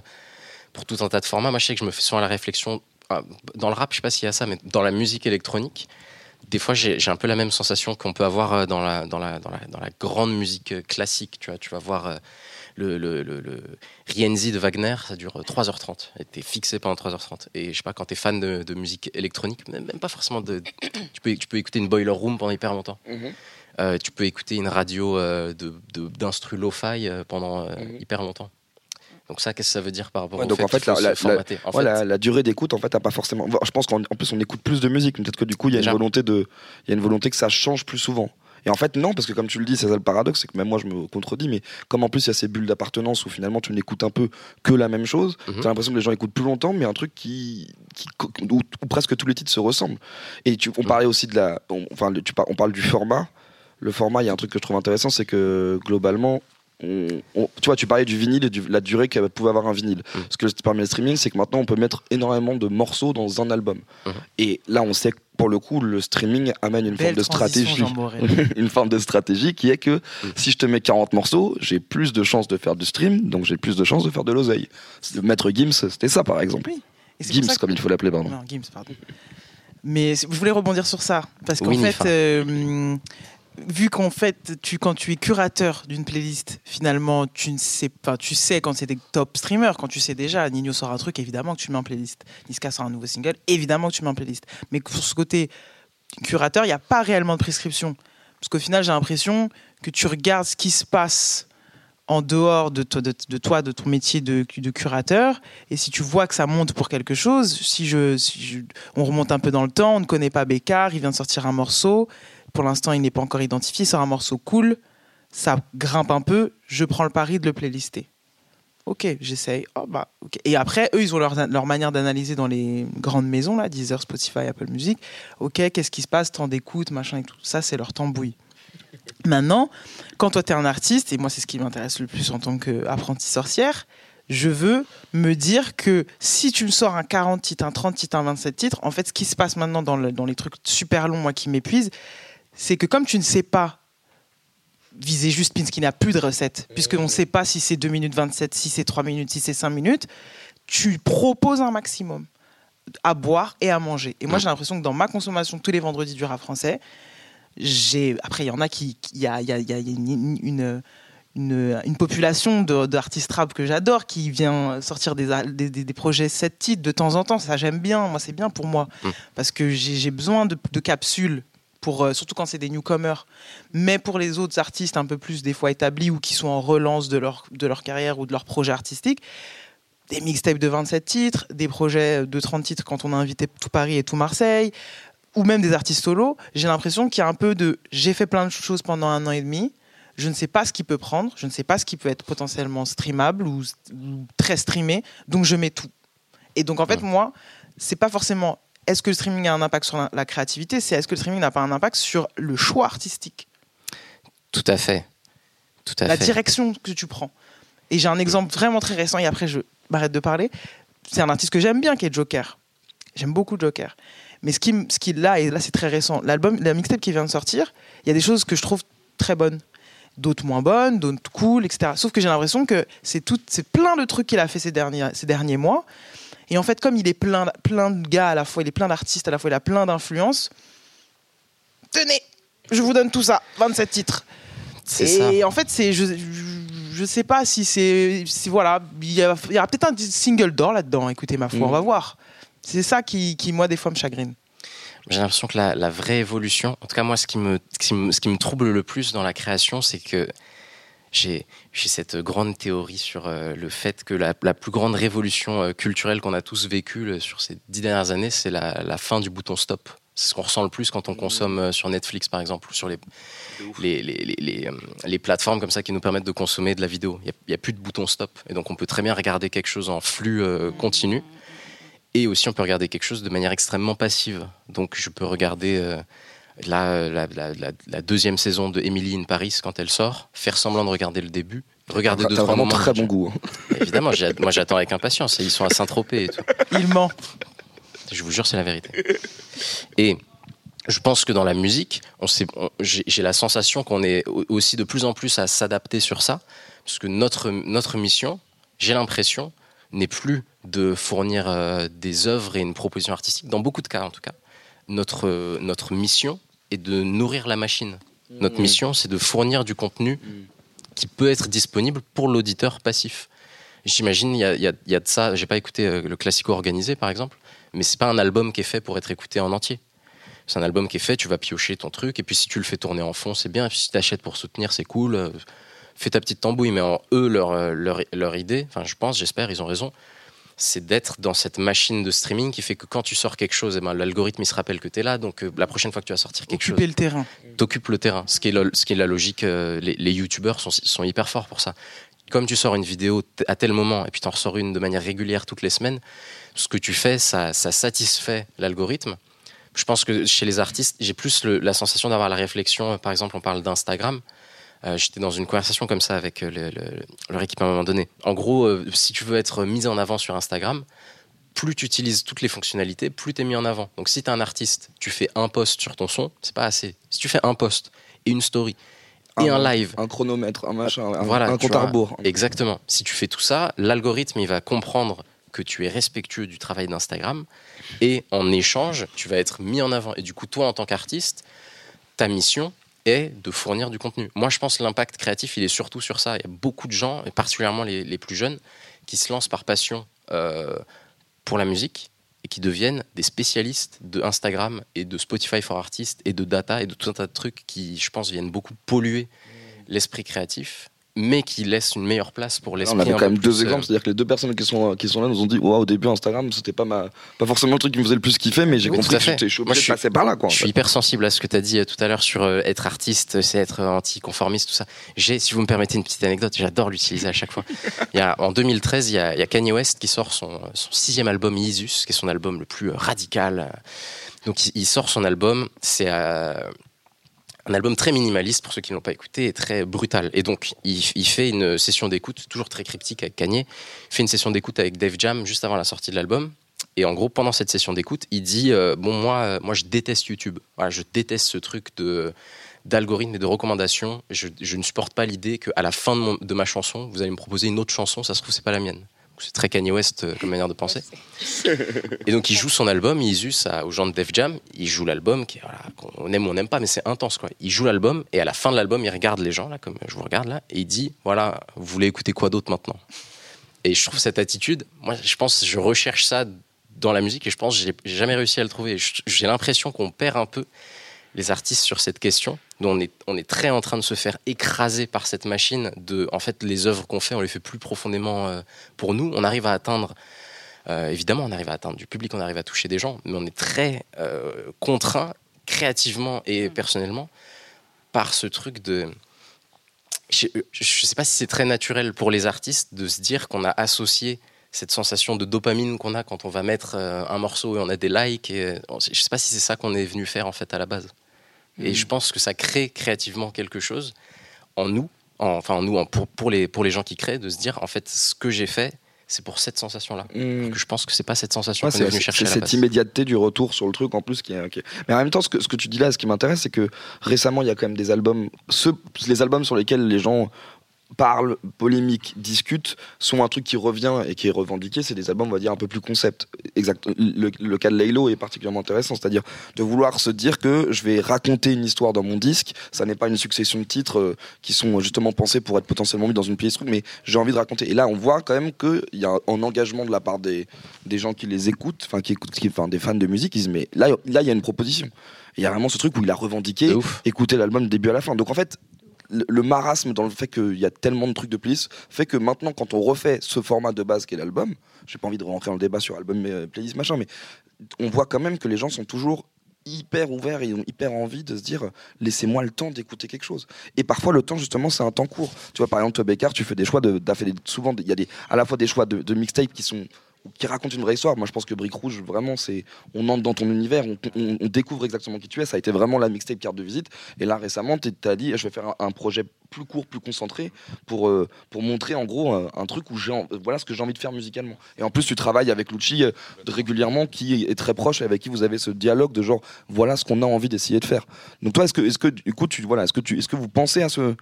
pour tout un tas de formats. Moi, je sais que je me fais souvent la réflexion. ah, Dans le rap, je sais pas s'il y a ça, mais dans la musique électronique, des fois j'ai un peu la même sensation qu'on peut avoir euh, dans la, dans la, dans la, dans la grande musique euh, classique. Tu, vois, tu vas voir euh, le, le, le, le Rienzi de Wagner, ça dure euh, 3h30. Et t'es fixé pendant 3h30. Et je sais pas, quand t'es fan de, de musique électronique, même même pas forcément de. Tu peux, tu peux écouter une Boiler Room pendant hyper longtemps. Euh, tu peux écouter une radio euh, de- de- d'instru lo-fi pendant euh, Mhm. hyper longtemps. Donc ça, qu'est-ce que ça veut dire par rapport Ouais, au donc fait en la- la- se formater? En Ouais, fait, la, la durée d'écoute, en fait, t'as pas forcément. Je pense qu'en en plus, on écoute plus de musique. Peut-être que du coup, il y a une volonté de, il y a une volonté que ça change plus souvent. Et en fait, non, parce que comme tu le dis, c'est ça le paradoxe, c'est que même moi, je me contredis, mais comme en plus, il y a ces bulles d'appartenance où finalement, tu n'écoutes un peu que la même chose, Mhm. t'as l'impression que les gens écoutent plus longtemps, mais un truc qui, qui où, où presque tous les titres se ressemblent. Et tu, on Mhm. parlait aussi de la, on, enfin, tu on parle du format. Le format, il y a un truc que je trouve intéressant, c'est que globalement, on- on- tu vois, tu parlais du vinyle et de la durée que pouvait avoir un vinyle. Mhm. Ce que permet le streaming, c'est que maintenant on peut mettre énormément de morceaux dans un album. Mhm. Et là, on sait que pour le coup, le streaming amène une forme de stratégie. Une forme de stratégie qui est que Mhm. si je te mets 40 morceaux, j'ai plus de chances de faire du stream, donc j'ai plus de chances de faire de l'oseille. Maître Gims, c'était ça par exemple. Oui. Et Gims, que- comme il faut l'appeler, pardon. Non, Gims, pardon. Mais je voulais rebondir sur ça? Parce qu'en Oui, fait, euh, hum, vu qu'en fait, tu, quand tu es curateur d'une playlist, finalement, tu ne sais pas, tu sais quand c'est des top streamers, quand tu sais déjà, Nino sort un truc, évidemment que tu mets en playlist. Niska sort un nouveau single, évidemment que tu mets en playlist. Mais pour ce côté curateur, il n'y a pas réellement de prescription. Parce qu'au final, j'ai l'impression que tu regardes ce qui se passe en dehors de, toi- de, ton métier de, curateur, et si tu vois que ça monte pour quelque chose, si, je, si je- on remonte un peu dans le temps, on ne connaît pas Bécard, il vient de sortir un morceau, pour l'instant il n'est pas encore identifié, sort un morceau cool, ça grimpe un peu, je prends le pari de le playlister. Ok, j'essaye. Oh, bah. Et après, eux, ils ont leur, leur manière d'analyser dans les grandes maisons, là, Deezer, Spotify, Apple Music. Ok, qu'est-ce qui se passe, temps d'écoute, machin et tout. Ça, c'est leur tambouille. Maintenant, quand toi, tu es un artiste, et moi, c'est ce qui m'intéresse le plus en tant qu'apprentie sorcière, je veux me dire que si tu me sors un 40 titres, un 30 titres, un 27 titres, en fait, ce qui se passe maintenant dans, dans les trucs super longs, moi, qui m'épuisent, c'est que comme tu ne sais pas viser juste Pins qui n'a plus de recette, puisqu'on ne sait pas si c'est 2 minutes 27, si c'est 3 minutes, si c'est 5 minutes, tu proposes un maximum à boire et à manger. Et moi, j'ai l'impression que dans ma consommation tous les vendredis du rap français, j'ai après il y en a qui il y a, il y a- il y a une, une, une- une population d'artistes rap que j'adore qui vient sortir des, des, des- des projets 7 titres de temps en temps. Ça j'aime bien. Moi c'est bien pour moi. Mm. parce que j'ai j'ai besoin de, de capsules pour euh, surtout quand c'est des newcomers mais pour les autres artistes un peu plus des fois établis ou qui sont en relance de leur de leur carrière ou de leur projet artistique des mixtapes de 27 titres, des projets de 30 titres quand on a invité tout Paris et tout Marseille, ou même des artistes solos, j'ai l'impression qu'il y a un peu de j'ai fait plein de choses pendant un an et demi, je ne sais pas ce qui peut prendre, je ne sais pas ce qui peut être potentiellement streamable ou, ou très streamé, donc je mets tout. Et donc en fait, moi, c'est pas forcément est-ce que le streaming a un impact sur la, la créativité, c'est est-ce que le streaming n'a pas un impact sur le choix artistique, Tout à fait. Tout à la fait. direction que tu prends. Et j'ai un exemple vraiment très récent, et après je m'arrête de parler. C'est un artiste que j'aime bien qui est Joker. J'aime beaucoup Joker. Mais ce qui, ce qui là, et là c'est très récent, l'album, la mixtape qui vient de sortir, il y a des choses que je trouve très bonnes. D'autres moins bonnes, d'autres cool, etc. Sauf que j'ai l'impression que c'est tout, c'est plein de trucs qu'il a fait ces derniers, ces derniers mois. Et en fait, comme il est plein, plein de gars à la fois, il est plein d'artistes à la fois, il a plein d'influences. Tenez, je vous donne tout ça, 27 titres. C'est ça. Et en fait, c'est je, je, sais pas si c'est si voilà, il y, aura peut-être un single d'or là-dedans. Écoutez ma foi, Mhm. on va voir. C'est ça qui, qui moi des fois me chagrine. J'ai l'impression que la, la vraie évolution, en tout cas moi, ce qui me, ce qui me, ce qui me trouble le plus dans la création, c'est que j'ai cette grande théorie sur euh, le fait que la, la plus grande révolution euh, culturelle qu'on a tous vécue le- sur ces dix dernières années, c'est la, la fin du bouton stop. C'est ce qu'on ressent le plus quand on consomme euh, sur Netflix, par exemple, ou sur les, les, les, les, les, euh, les plateformes comme ça qui nous permettent de consommer de la vidéo. Il n'y a, plus de bouton stop. Et donc, on peut très bien regarder quelque chose en flux euh, continu. Et aussi, on peut regarder quelque chose de manière extrêmement passive. Donc, je peux regarder euh, la, la, la, la- la deuxième saison de Emily in Paris quand elle sort, faire semblant de regarder le début, regarder deux, trois vraiment moments. très bon goût. hein. Évidemment, moi j'attends avec impatience. Ils sont à Saint-Tropez et tout. Il ment. Je vous jure, c'est la vérité. Et je pense que dans la musique, on s'est- on- j'ai la sensation qu'on est au- aussi de plus en plus à s'adapter sur ça, parce que notre, notre mission, j'ai l'impression, n'est plus de fournir euh, des œuvres et une proposition artistique, dans beaucoup de cas en tout cas. Notre, euh, notre mission est de nourrir la machine. Notre Mhm. mission, c'est de fournir du contenu Mhm. qui peut être disponible pour l'auditeur passif. J'imagine, il y a, y y de ça. J'ai pas écouté euh, le classico organisé, par exemple, mais c'est pas un album qui est fait pour être écouté en entier. C'est un album qui est fait, tu vas piocher ton truc, et puis si tu le fais tourner en fond, c'est bien. Et puis si tu achètes pour soutenir, c'est cool. Euh, Fais ta petite tambouille, mais en eux, leur, euh, leur, leur idée, enfin, je pense, j'espère, ils ont raison, c'est d'être dans cette machine de streaming qui fait que quand tu sors quelque chose, eh ben, l'algorithme il se rappelle que tu es là, donc euh, la prochaine fois que tu vas sortir quelque chose le terrain. t'occupes le terrain. Ce qui est, le- ce qui est la logique, euh, les, les youtubeurs sont, sont hyper forts pour ça. Comme tu sors une vidéo à tel moment et puis tu en ressors une de manière régulière toutes les semaines, ce que tu fais, ça, ça satisfait l'algorithme. Je pense que chez les artistes, j'ai plus le- la sensation d'avoir la réflexion. Par exemple, on parle d'Instagram. Euh, J'étais dans une conversation comme ça avec euh, le- le- leur équipe à un moment donné. En gros, euh, si tu veux être mis en avant sur Instagram, plus tu utilises toutes les fonctionnalités, plus tu es mis en avant. Donc si tu es un artiste, tu fais un post sur ton son, c'est pas assez. Si tu fais un post et une story et un, live, Un chronomètre, un machin, un, Voilà, un compte à rebours. exactement. Si tu fais tout ça, l'algorithme il va comprendre que tu es respectueux du travail d'Instagram et en échange, tu vas être mis en avant. Et du coup, toi en tant qu'artiste, ta mission est de fournir du contenu. Moi, je pense que l'impact créatif, il est surtout sur ça. Il y a beaucoup de gens, et particulièrement les, plus jeunes, qui se lancent par passion euh, pour la musique et qui deviennent des spécialistes de Instagram et de Spotify for Artists et de data et de tout un tas de trucs qui, je pense, viennent beaucoup polluer l'esprit créatif, mais qui laissent une meilleure place pour On l'esprit. avait un quand même deux euh, exemples, c'est-à-dire que les deux personnes qui sont, qui sont là nous ont dit Waouh, au début Instagram, c'était pas, ma, pas forcément le truc qui me faisait le plus kiffer, mais j'ai Oui, compris que chaud Moi, je suis- par là. Quoi, Je suis hyper sensible à ce que tu as dit euh, tout à l'heure sur euh, être artiste, c'est être anticonformiste, tout ça. J'ai, si vous me permettez une petite anecdote, j'adore l'utiliser à chaque fois. Il y a, en 2013, il y, a, il y a Kanye West qui sort son, son sixième album Yeezus, qui est son album le plus radical. Donc il, il sort son album, c'est euh, un album très minimaliste pour ceux qui ne l'ont pas écouté et très brutal. Et donc il, fait une session d'écoute, toujours très cryptique avec Kanye, il fait une session d'écoute avec Dave Jam juste avant la sortie de l'album. Et en gros, pendant cette session d'écoute, il dit euh, Bon, moi, euh, moi, je déteste YouTube. Voilà, je déteste ce truc de et de recommandations. Je, ne supporte pas l'idée qu'à la fin de, de ma chanson, vous allez me proposer une autre chanson. Ça se trouve, c'est pas la mienne. C'est très Kanye West euh, comme manière de penser. Et donc, il joue son album, il use ça aux gens de Def Jam. Il joue l'album, qui voilà, qu'on aime ou on n'aime pas, mais c'est intense, quoi. Il joue l'album, et à la fin de l'album, il regarde les gens, là, comme je vous regarde là, et il dit Voilà, vous voulez écouter quoi d'autre maintenant? Et je trouve cette attitude, moi, je pense, je recherche ça dans la musique, et je pense, que j'ai jamais réussi à le trouver. J'ai l'impression qu'on perd un peu les artistes sur cette question, on est, on est très en train de se faire écraser par cette machine. De, en fait, les œuvres qu'on fait, on les fait plus profondément euh, pour nous. On arrive à atteindre, euh, évidemment, on arrive à atteindre du public, on arrive à toucher des gens, mais on est très euh, contraint créativement et personnellement par ce truc de. Je ne sais pas si c'est très naturel pour les artistes de se dire qu'on a associé cette sensation de dopamine qu'on a quand on va mettre un morceau et on a des likes. Et, je ne sais pas si c'est ça qu'on est venu faire en fait à la base. Et je pense que ça crée créativement quelque chose en nous, en- enfin en nous, en- pour, pour, les, pour les gens qui créent, de se dire en fait ce que j'ai fait, c'est pour cette sensation-là. Mmh. Que Je pense que c'est pas cette sensation Ouais, qu'on est venu chercher c'est cette base. immédiateté du retour sur le truc en plus qui est. qui est- Mais en même temps, ce que, ce que tu dis là, ce qui m'intéresse, c'est que récemment, il y a quand même des albums, les albums sur lesquels les gens parlent, polémiquent, discutent, sont un truc qui revient et qui est revendiqué, c'est des albums, on va dire, un peu plus concept. Exact. Le, le cas de Laylo est particulièrement intéressant, c'est-à-dire de vouloir se dire que je vais raconter une histoire dans mon disque, ça n'est pas une succession de titres euh, qui sont justement pensés pour être potentiellement mis dans une playlist, mais j'ai envie de raconter. Et là, on voit quand même qu'il y a un engagement de la part des, des gens qui les écoutent, enfin, qui écoutent, enfin, des fans de musique, ils disent, mais là, là, il y a une proposition. Il y a vraiment ce truc où il a revendiqué, écouter l'album du début à la fin. Donc en fait, le, marasme dans le fait qu'il y a tellement de trucs de playlist fait que maintenant, quand on refait ce format de base qu'est l'album, j'ai pas envie de rentrer dans le débat sur album, euh, playlist, machin, mais on voit quand même que les gens sont toujours hyper ouverts et ont hyper envie de se dire euh, laissez-moi le temps d'écouter quelque chose. Et parfois le temps justement c'est un temps court. Tu vois par exemple toi Bécard tu fais des choix de, souvent il y a des à la fois des choix de mixtape qui sont qui racontent une vraie histoire. Moi je pense que Brique Rouge vraiment c'est on entre dans ton univers on, on- on découvre exactement qui tu es. Ça a été vraiment la mixtape carte de visite. Et là récemment tu as dit je vais faire un, projet plus court plus concentré pour euh, pour montrer en gros euh, un truc où j'ai voilà ce que j'ai envie de faire musicalement. Et en plus tu travailles avec Lucci euh, régulièrement qui est très proche et avec qui vous avez ce dialogue de genre voilà ce qu'on a envie d'essayer de faire. Donc toi est-ce que est-ce que du tu voilà est-ce que tu est-ce que vous pensez à ce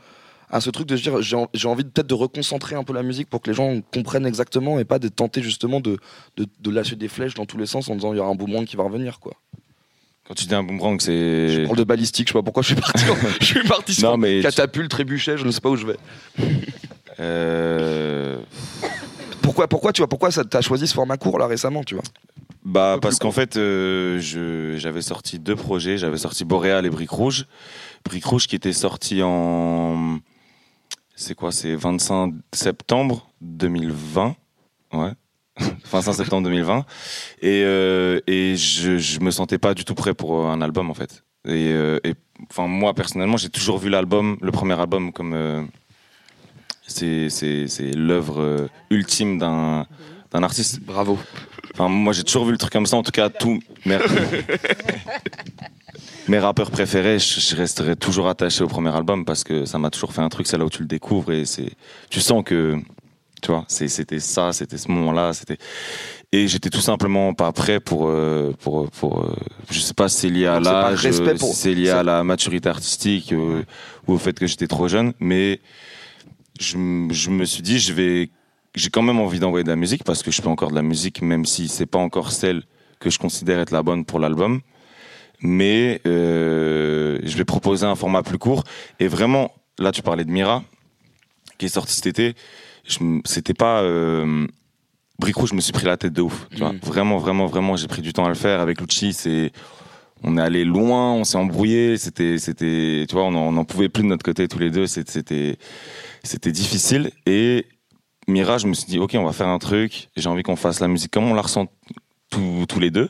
à ce truc de se dire j'ai j'ai envie peut-être de reconcentrer un peu la musique pour que les gens comprennent exactement et pas de tenter justement de, de, de lâcher des flèches dans tous les sens en disant il y aura un boomerang qui va revenir quoi. Quand tu dis un boomerang, Je c'est. parle de balistique, je sais pas pourquoi je suis parti. je suis parti sur Non, mais. catapulte, trébuchet, je ne sais pas où je vais. Euh, Pourquoi pourquoi tu vois pourquoi ça t'as choisi ce format court là récemment tu vois? Bah parce qu'en fait, euh, je j'avais sorti deux projets. J'avais sorti Boréal et Brique Rouge. Brique Rouge qui était sorti en c'est quoi C'est 25 septembre 2020. Ouais. 25 septembre 2020. Et euh, et je je me sentais pas du tout prêt pour un album en fait. Et, euh, et enfin moi personnellement, j'ai toujours vu l'album, le premier album comme euh, c'est c'est c'est l'œuvre euh, ultime d'un d'un artiste. Bravo. Enfin, moi, j'ai toujours vu le truc comme ça. En tout cas, tous mes, mes rappeurs préférés, je, je resterai toujours attaché au premier album parce que ça m'a toujours fait un truc. C'est là où tu le découvres et c'est, tu sens que, tu vois, c'était ça, c'était ce moment-là, c'était. Et j'étais tout simplement pas prêt pour, euh, pour, pour, euh, je sais pas si c'est lié à l'âge, euh, pour- c'est lié à la maturité artistique euh, ou au fait que j'étais trop jeune, mais je, je me suis dit, je vais, j'ai quand même envie d'envoyer de la musique parce que je fais encore de la musique, même si c'est pas encore celle que je considère être la bonne pour l'album. Mais euh, je vais proposer un format plus court. Et vraiment, là, tu parlais de Mira, qui est sorti cet été. C'était pas. Euh, Brick Rouge, je me suis pris la tête de ouf. Tu vois. Mm. Vraiment, vraiment, vraiment, j'ai pris du temps à le faire. Avec Lucci, c'est. On est allé loin, on s'est embrouillé, c'était, c'était, tu vois, on en- on n'en pouvait plus de notre côté tous les deux, c'était, c'était, c'était difficile. Et Mira, je me suis dit, ok, on va faire un truc. J'ai envie qu'on fasse la musique comme on la ressent tous, tous les deux.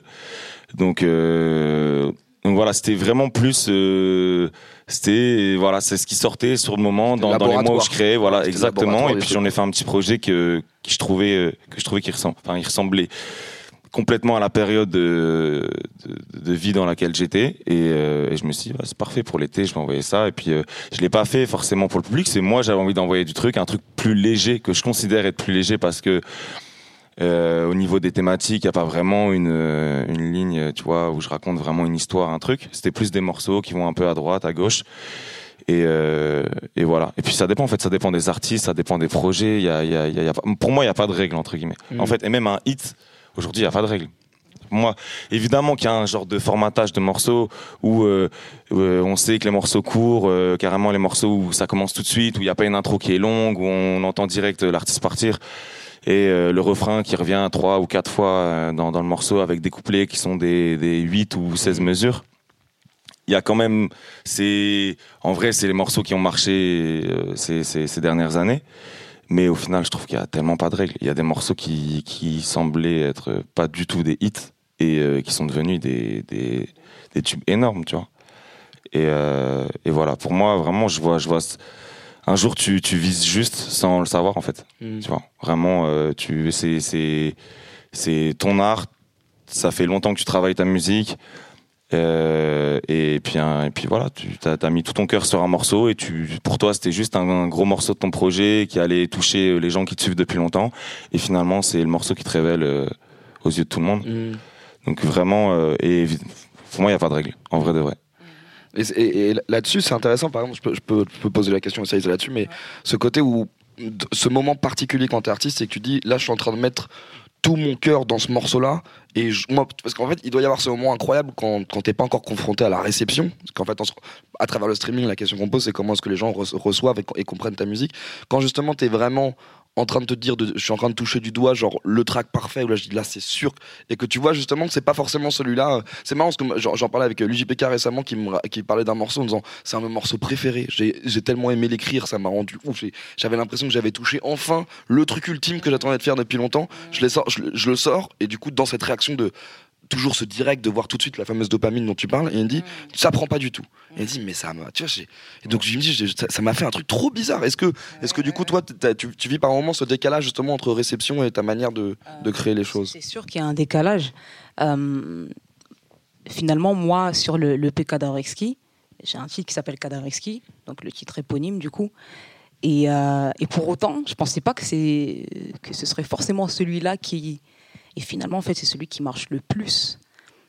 Donc, euh, donc voilà, c'était vraiment plus, euh, c'était voilà, c'est ce qui sortait sur le moment dans, dans les mois où je créais, voilà, exactement. Et puis j'en ai fait un petit projet que, que je trouvais euh, que je trouvais qui ressemble, enfin, il ressemblait complètement à la période de, de, de vie dans laquelle j'étais. Et, euh, et je me suis dit bah, c'est parfait pour l'été je vais envoyer ça. Et puis euh, je l'ai pas fait forcément pour le public c'est moi j'avais envie d'envoyer du truc un truc plus léger que je considère être plus léger parce que euh, au niveau des thématiques il y a pas vraiment une euh, une ligne tu vois où je raconte vraiment une histoire un truc c'était plus des morceaux qui vont un peu à droite à gauche et, euh, et voilà. Et puis ça dépend en fait, ça dépend des artistes, ça dépend des projets. Y a, y a, y pour moi, il n'y a pas de règle entre guillemets. Mhm. En fait, et même un hit, aujourd'hui, il n'y a pas de règle. Moi, évidemment qu'il y a un genre de formatage de morceaux où, euh, euh, on sait que les morceaux courts, euh, carrément les morceaux où ça commence tout de suite, où il n'y a pas une intro qui est longue, où on entend direct euh, l'artiste partir et euh, le refrain qui revient trois ou quatre fois euh, dans, le morceau avec des couplets qui sont des, des 8 ou 16 mesures. Il y a quand même, c'est en vrai, c'est les morceaux qui ont marché euh, ces, dernières années. Mais au final, je trouve qu'il y a tellement pas de règles. Il y a des morceaux qui, semblaient être pas du tout des hits et qui sont devenus des, tubes énormes, tu vois. Et, et voilà, pour moi, vraiment, je vois, je vois. Un jour, tu, tu vises juste sans le savoir, en fait. Mm. Tu vois, vraiment, euh, tu, c'est, c'est, c'est ton art. Ça fait longtemps que tu travailles ta musique. Euh, et puis, hein, et puis voilà, tu as, as mis tout ton cœur sur un morceau et tu, pour toi, c'était juste un, un gros morceau de ton projet qui allait toucher les gens qui te suivent depuis longtemps. Et finalement, c'est le morceau qui te révèle euh, aux yeux de tout le monde. Mm. Donc vraiment, euh, et pour moi, il n'y a pas de règle, en vrai de vrai. Et, là-dessus, c'est intéressant. Par exemple, je peux, poser la question aussi là-dessus, mais ce côté où ce moment particulier quand t'es artiste, c'est que tu dis là, je suis en train de mettre tout mon cœur dans ce morceau-là. Et moi, parce qu'en fait, il doit y avoir ce moment incroyable quand, quand t'es pas encore confronté à la réception. Parce qu'en fait, à travers le streaming, la question qu'on pose, c'est comment est-ce que les gens re- reçoivent et, et comprennent ta musique. Quand justement, t'es vraiment en train de te dire, je suis en train de toucher du doigt, genre le track parfait, où là, je dis là, c'est sûr. Et que tu vois justement que c'est pas forcément celui-là. C'est marrant parce que j'en parlais avec euh, Luigi PK récemment qui parlait d'un morceau en disant c'est un de mes morceaux préférés. J'ai tellement aimé l'écrire, ça m'a rendu ouf. J'avais l'impression que j'avais touché enfin le truc ultime que j'attendais de faire depuis longtemps. Je le sors et du coup dans cette réaction de toujours ce direct de voir tout de suite la fameuse dopamine dont tu parles et il me dit ça prend pas du tout. Et il me dit mais ça m'a tu vois j'ai- et donc je me dis ça m'a fait un truc trop bizarre. Est-ce que est-ce que du coup toi tu, tu vis par moment ce décalage justement entre réception et ta manière de, de créer les choses? C'est sûr qu'il y a un décalage. Euh, finalement, moi, sur le, le P j'ai un titre qui s'appelle Kadarewski, donc le titre éponyme du coup. Et, euh, et pour autant, je pensais pas que, que ce serait forcément celui-là qui. Et finalement, en fait, c'est celui qui marche le plus.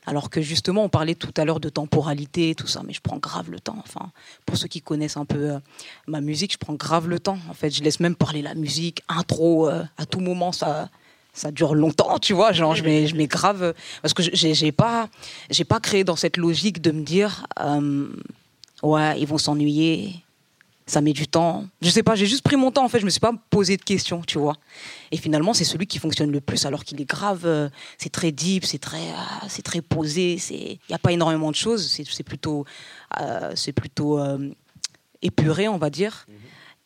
Alors que justement, on parlait tout à l'heure de temporalité, tout ça, mais je prends grave le temps. Enfin, pour ceux qui connaissent un peu euh, ma musique, je prends grave le temps. En fait, je laisse même parler la musique, intro, euh, à tout moment, ça, ça dure longtemps, tu vois. Genre, je mets, je mets grave. Parce que j'ai pas, pas créé dans cette logique de me dire, euh, ouais, ils vont s'ennuyer, ça met du temps. Je sais pas, j'ai juste pris mon temps, en fait. Je me suis pas posé de questions, tu vois. Et finalement, c'est celui qui fonctionne le plus, alors qu'il est grave. euh, c'est très deep, c'est très, euh, c'est très posé. Il n'y a pas énormément de choses. C'est c'est plutôt, euh, c'est plutôt euh, épuré, on va dire.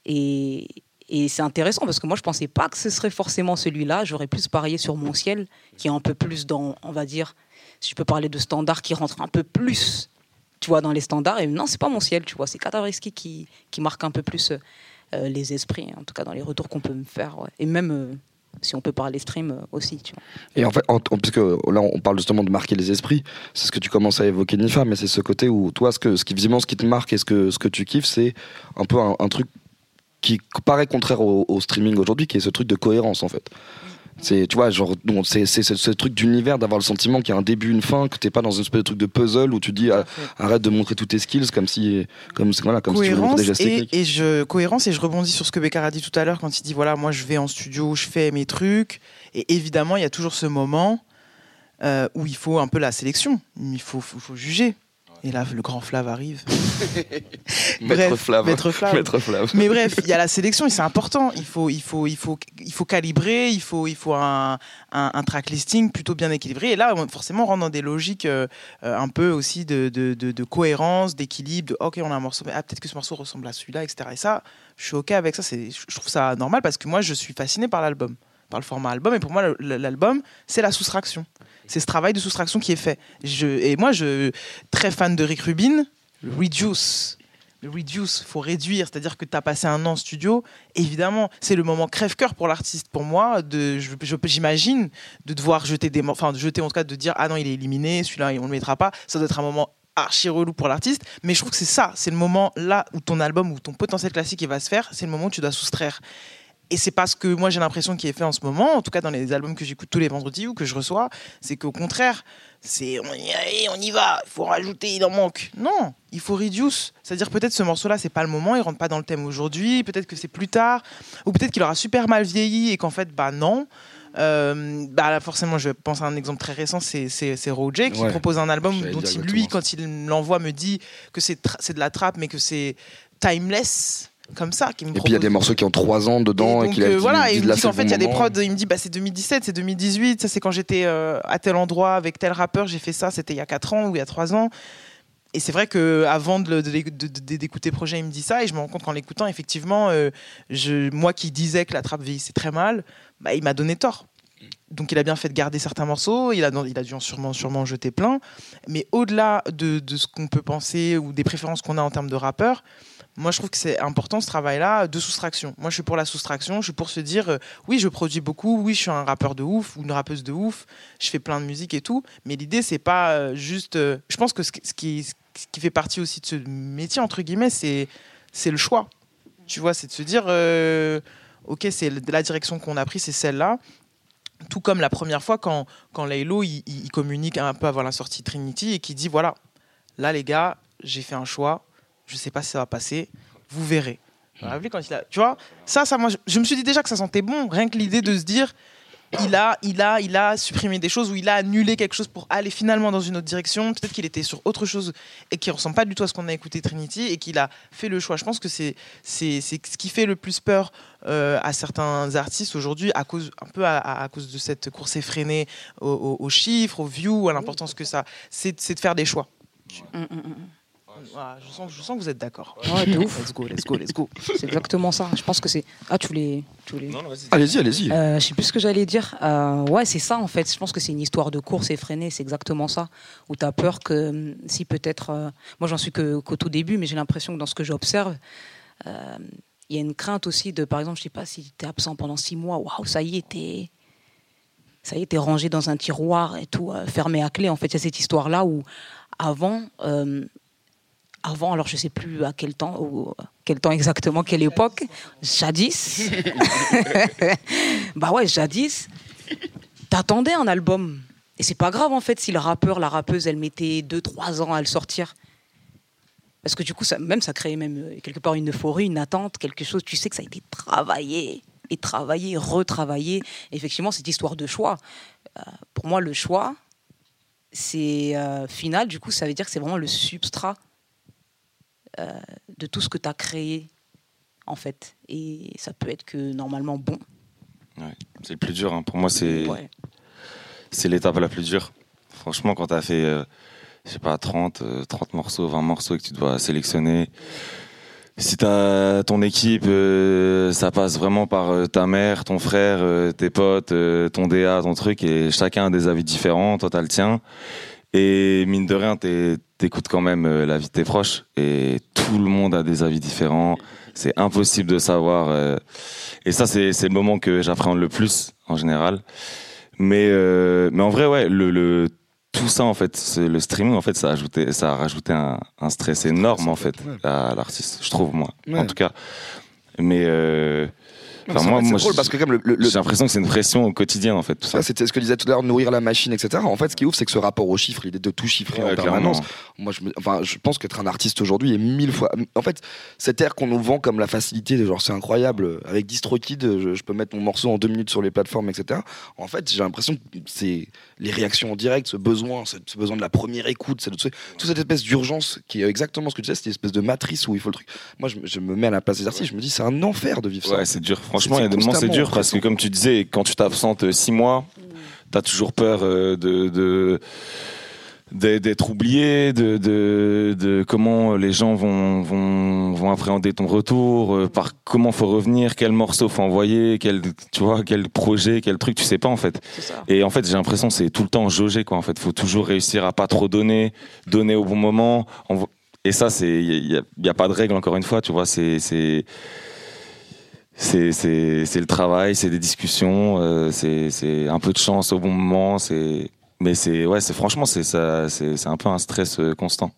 Et, et c'est intéressant parce que moi, je pensais pas que ce serait forcément celui-là. J'aurais plus parié sur Mon Ciel, qui est un peu plus dans, on va dire, si je peux parler de standard, qui rentre un peu plus, tu vois, dans les standards. Et non, c'est pas Mon Ciel, tu vois, c'est Katavrski qui, qui marque un peu plus euh, les esprits, en tout cas dans les retours qu'on peut me faire. ouais. Et même euh, si on peut parler stream euh, aussi, tu vois. Et en fait, en- en- puisque là on parle justement de marquer les esprits, c'est ce que tu commences à évoquer Nifa, mais c'est ce côté où toi, ce, que, ce qui visiblement ce qui te marque et ce que, ce que tu kiffes, c'est un peu un, un truc qui paraît contraire au, au streaming aujourd'hui, qui est ce truc de cohérence en fait. C'est, tu vois, genre, c'est, ce truc d'univers, d'avoir le sentiment qu'il y a un début, une fin, que t'es pas dans une espèce de truc de puzzle où tu dis ah, arrête de montrer tous tes skills comme si, comme, voilà, comme si tu voulais cohérence et, et je cohérence et je rebondis sur ce que Bécard a dit tout à l'heure quand il dit voilà moi je vais en studio je fais mes trucs. Et évidemment il y a toujours ce moment euh, où il faut un peu la sélection. Il faut, faut, faut juger et là le grand Flav arrive Maître bref, Flav. Maître Flav. Maître Flav. mais bref il y a la sélection et c'est important il faut il faut il faut il faut calibrer il faut il faut un, un, un track listing plutôt bien équilibré et là on- forcément on rentre dans des logiques euh, un peu aussi de, de, de, de cohérence d'équilibre de ok on a un morceau mais ah, peut-être que ce morceau ressemble à celui-là etc et ça je suis ok avec ça je trouve ça normal parce que moi je suis fasciné par l'album par le format album. Et pour moi l'album c'est la soustraction. C'est ce travail de soustraction qui est fait. Je, et moi je très fan de Rick Rubin reduce. Le reduce, faut réduire, c'est-à-dire que tu as passé un an en studio, évidemment, c'est le moment crève-cœur pour l'artiste, pour moi, de, j'imagine, de devoir jeter des, enfin, de jeter en tout cas, de dire ah non il est éliminé, celui-là on le mettra pas, ça doit être un moment archi relou pour l'artiste, mais je trouve que c'est ça, c'est le moment là où ton album ou ton potentiel classique il va se faire, c'est le moment où tu dois soustraire. Et c'est parce que moi j'ai l'impression qu'il est fait en ce moment, en tout cas dans les albums que j'écoute tous les vendredis ou que je reçois, c'est qu'au contraire, c'est on y, allez, on y va, il faut rajouter, il en manque. Non, il faut reduce. C'est-à-dire peut-être ce morceau-là, c'est pas le moment, il rentre pas dans le thème aujourd'hui, peut-être que c'est plus tard, ou peut-être qu'il aura super mal vieilli et qu'en fait, bah non. Euh, bah là, forcément, je pense à un exemple très récent, c'est c'est c'est Roger qui Ouais. propose un album dont il, lui, quand il l'envoie, me dit que c'est tra- c'est de la trappe, mais que c'est timeless, comme ça. Qui me Et puis il y a des morceaux qui ont 3 ans dedans et, donc, qu'il a euh, voilà, dit il me dit qu'en fait, il y a des prods, il me dit, bah, c'est 2017, c'est 2018, ça c'est quand j'étais euh, à tel endroit avec tel rappeur, j'ai fait ça, c'était il y a 4 ans ou il y a 3 ans. Et c'est vrai que avant de, de de- d'écouter projet, il me dit ça, et je me rends compte qu'en l'écoutant, effectivement, euh, je, moi qui disais que la trappe vieillissait très mal, bah, il m'a donné tort. Donc il a bien fait de garder certains morceaux, il a, il a dû en sûrement, sûrement en jeter plein. Mais au-delà de, de ce qu'on peut penser ou des préférences qu'on a en termes de rappeurs, moi je trouve que c'est important ce travail-là de soustraction. Moi je suis pour la soustraction, je suis pour se dire euh, oui je produis beaucoup, oui je suis un rappeur de ouf ou une rappeuse de ouf, je fais plein de musique et tout, mais l'idée c'est pas euh, juste... euh, je pense que ce, qui- fait partie aussi de ce métier, entre guillemets, c'est, le choix. Tu vois, c'est de se dire, ok, c'est la direction qu'on a prise, c'est celle-là. Tout comme la première fois quand, quand Laylo, il, il- communique un peu avant la sortie Trinity et qui dit, voilà, là les gars, j'ai fait un choix, je sais pas si ça va passer, vous verrez. Vous vous rappelez quand il a, tu vois, ça, ça, moi, je, je me suis dit déjà que ça sentait bon, rien que l'idée de se dire, il a, il a, il a supprimé des choses ou il a annulé quelque chose pour aller finalement dans une autre direction. Peut-être qu'il était sur autre chose et qui ressemble pas du tout à ce qu'on a écouté Trinity et qu'il a fait le choix. Je pense que c'est, c'est, c'est ce qui fait le plus peur euh, à certains artistes aujourd'hui à cause, un peu à, à- à cause de cette course effrénée aux, aux- aux chiffres, aux views, à l'importance que ça, c'est, c'est de faire des choix. Mm, mm, je sens, je sens que vous êtes d'accord. Ouais, de ouf. Let's go, let's go, let's go. C'est exactement ça. Je pense que c'est. Ah, tu voulais. Tu voulais... Allez-y, allez-y. Euh, je sais plus ce que j'allais dire. Euh, ouais, c'est ça en fait. Je pense que c'est une histoire de course effrénée. C'est exactement ça. Où tu as peur que hum, si peut-être. euh, moi, j'en suis qu'au tout début, mais j'ai l'impression que dans ce que j'observe, euh, il y a une crainte aussi de, par exemple, je sais pas si tu es absent pendant six mois. Waouh, ça y est, t'es. Ça y est, t'es rangé dans un tiroir et tout, euh, fermé à clé. En fait, il y a cette histoire-là où, avant, euh, avant, alors je sais plus à quel temps, ou quel temps exactement, quelle époque, jadis. bah ouais, jadis, t'attendais un album. Et c'est pas grave en fait si le rappeur, la rappeuse, elle mettait 2-3 ans à le sortir. Parce que du coup, ça, même ça créait même euh, quelque part une euphorie, une attente, quelque chose. Tu sais que ça a été travaillé, et travaillé, retravaillé. Et effectivement, cette histoire de choix. euh, pour moi, le choix, c'est euh, final. Du coup, ça veut dire que c'est vraiment le substrat euh, de tout ce que tu as créé, en fait. Et ça peut être que normalement bon. C'est le plus dur. hein. Pour moi, c'est Ouais. c'est l'étape la plus dure. Franchement, quand tu as fait, euh, je sais pas, 30, euh, 30 morceaux, 20 morceaux et que tu dois sélectionner, si t'as ton équipe, euh, ça passe vraiment par euh, ta mère, ton frère, euh, tes potes, euh, ton DA, ton truc, et chacun a des avis différents, toi t'as le tien. Et mine de rien, t'es- t'écoutes quand même euh, la vie de tes proches, et tout le monde a des avis différents. C'est impossible de savoir. euh, et ça, c'est c'est le moment que j'appréhende le plus, en général. Mais, euh, mais en vrai, ouais, le, le, tout ça, en fait, c'est- le streaming, en fait, ça a, ajouté, ça a rajouté un, un stress énorme, en fait, Ouais. à l'artiste, je trouve, moi, Ouais. en tout cas. Mais euh, enfin, c'est moi, vrai, c'est moi, drôle parce que comme le, le- j'ai l'impression que c'est une pression au quotidien, en fait, tout ça. ça, c'était ce que disait tout à l'heure, nourrir la machine, etc. En fait, ce qui est ouf, c'est que ce rapport aux chiffres, l'idée de tout chiffrer Ouais, en clairement. permanence, moi, je, me- enfin, je pense qu'être un artiste aujourd'hui est mille fois. En fait, cette ère qu'on nous vend comme la facilité, genre c'est incroyable. Avec DistroKid, je, je peux mettre mon morceau en deux minutes sur les plateformes, etc. En fait, j'ai l'impression que c'est les réactions en direct, ce besoin, ce, ce besoin de la première écoute, cette, toute cette espèce d'urgence qui est exactement ce que tu disais, cette espèce de matrice où il faut le truc. Moi, je, me- je me mets à la place des artistes, je me dis, c'est un enfer de vivre ça. Ouais, c'est dur. Franchement, C'est- il y a des moments, c'est dur parce que, comme tu disais, quand tu t'absentes euh, six mois, t'as toujours peur euh, de, de d'être oublié, de, de, de comment les gens vont, vont, vont appréhender ton retour, euh, par comment faut revenir, quel morceau faut envoyer, quel, tu vois, quel projet, quel truc, tu sais pas en fait. Et en fait, j'ai l'impression que c'est tout le temps jaugé quoi. En fait, faut toujours réussir à pas trop donner, donner au bon moment. Et ça, c'est, il y, a- y a pas de règle encore une fois, tu vois. C'est, c'est, c'est, le travail, c'est des discussions, euh, c'est, un peu de chance au bon moment. C'est, mais c'est, ouais, c'est franchement, c'est ça, c'est, un peu un stress euh, constant,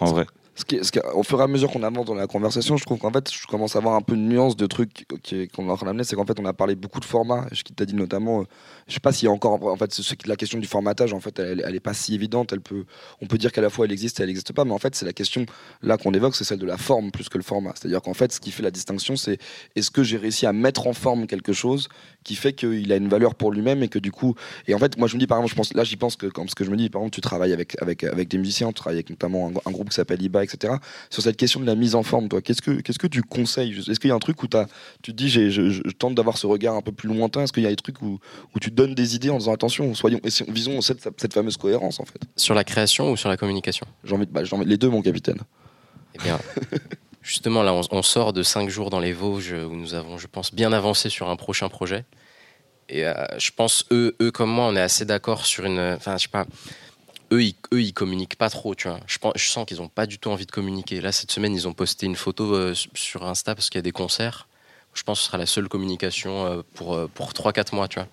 en vrai. Ce qui, ce qui au fur et à mesure qu'on avance dans la conversation, je trouve qu'en fait, je commence à avoir un peu une nuance de trucs qu'on est en train d'amener. C'est qu'en fait, on a parlé beaucoup de formats. Ce qui t'a dit notamment, euh, je sais pas s'il y a encore, en fait, la question du formatage, en fait, elle, elle est pas si évidente. Elle peut, on peut dire qu'à la fois elle existe et elle n'existe pas, mais en fait, c'est la question là qu'on évoque, c'est celle de la forme plus que le format. C'est-à-dire qu'en fait, ce qui fait la distinction, c'est est-ce que j'ai réussi à mettre en forme quelque chose qui fait qu'il a une valeur pour lui-même et que du coup, et en fait, moi, je me dis, par exemple, je pense, là, j'y pense que, comme ce que je me dis, par exemple, tu travailles avec, avec, avec des musiciens, tu travailles avec notamment un, un groupe qui s'appelle IBA, etc. Sur cette question de la mise en forme, toi, qu'est-ce que, qu'est-ce que tu conseilles? Est-ce qu'il y a un truc où t'as, tu te dis, je, tente d'avoir ce regard un peu plus lointain? Est-ce qu'il y a des trucs où, tu donnes des idées en disant, attention, soyons, visons cette, cette fameuse cohérence, en fait Sur la création ou sur la communication? J'ai envie, de, bah, j'ai envie- les deux, mon capitaine. Eh bien, justement, là, on, on sort de cinq jours dans les Vosges où nous avons, je pense, bien avancé sur un prochain projet. Et euh, je pense, eux, eux comme moi, on est assez d'accord sur une. Enfin, je sais pas. Eux ils, eux, ils communiquent pas trop, tu vois. Je, pense, je sens qu'ils ont pas du tout envie de communiquer. Là, cette semaine, ils ont posté une photo euh, sur Insta parce qu'il y a des concerts. Je pense que ce sera la seule communication euh, pour, pour 3-4 mois, tu vois.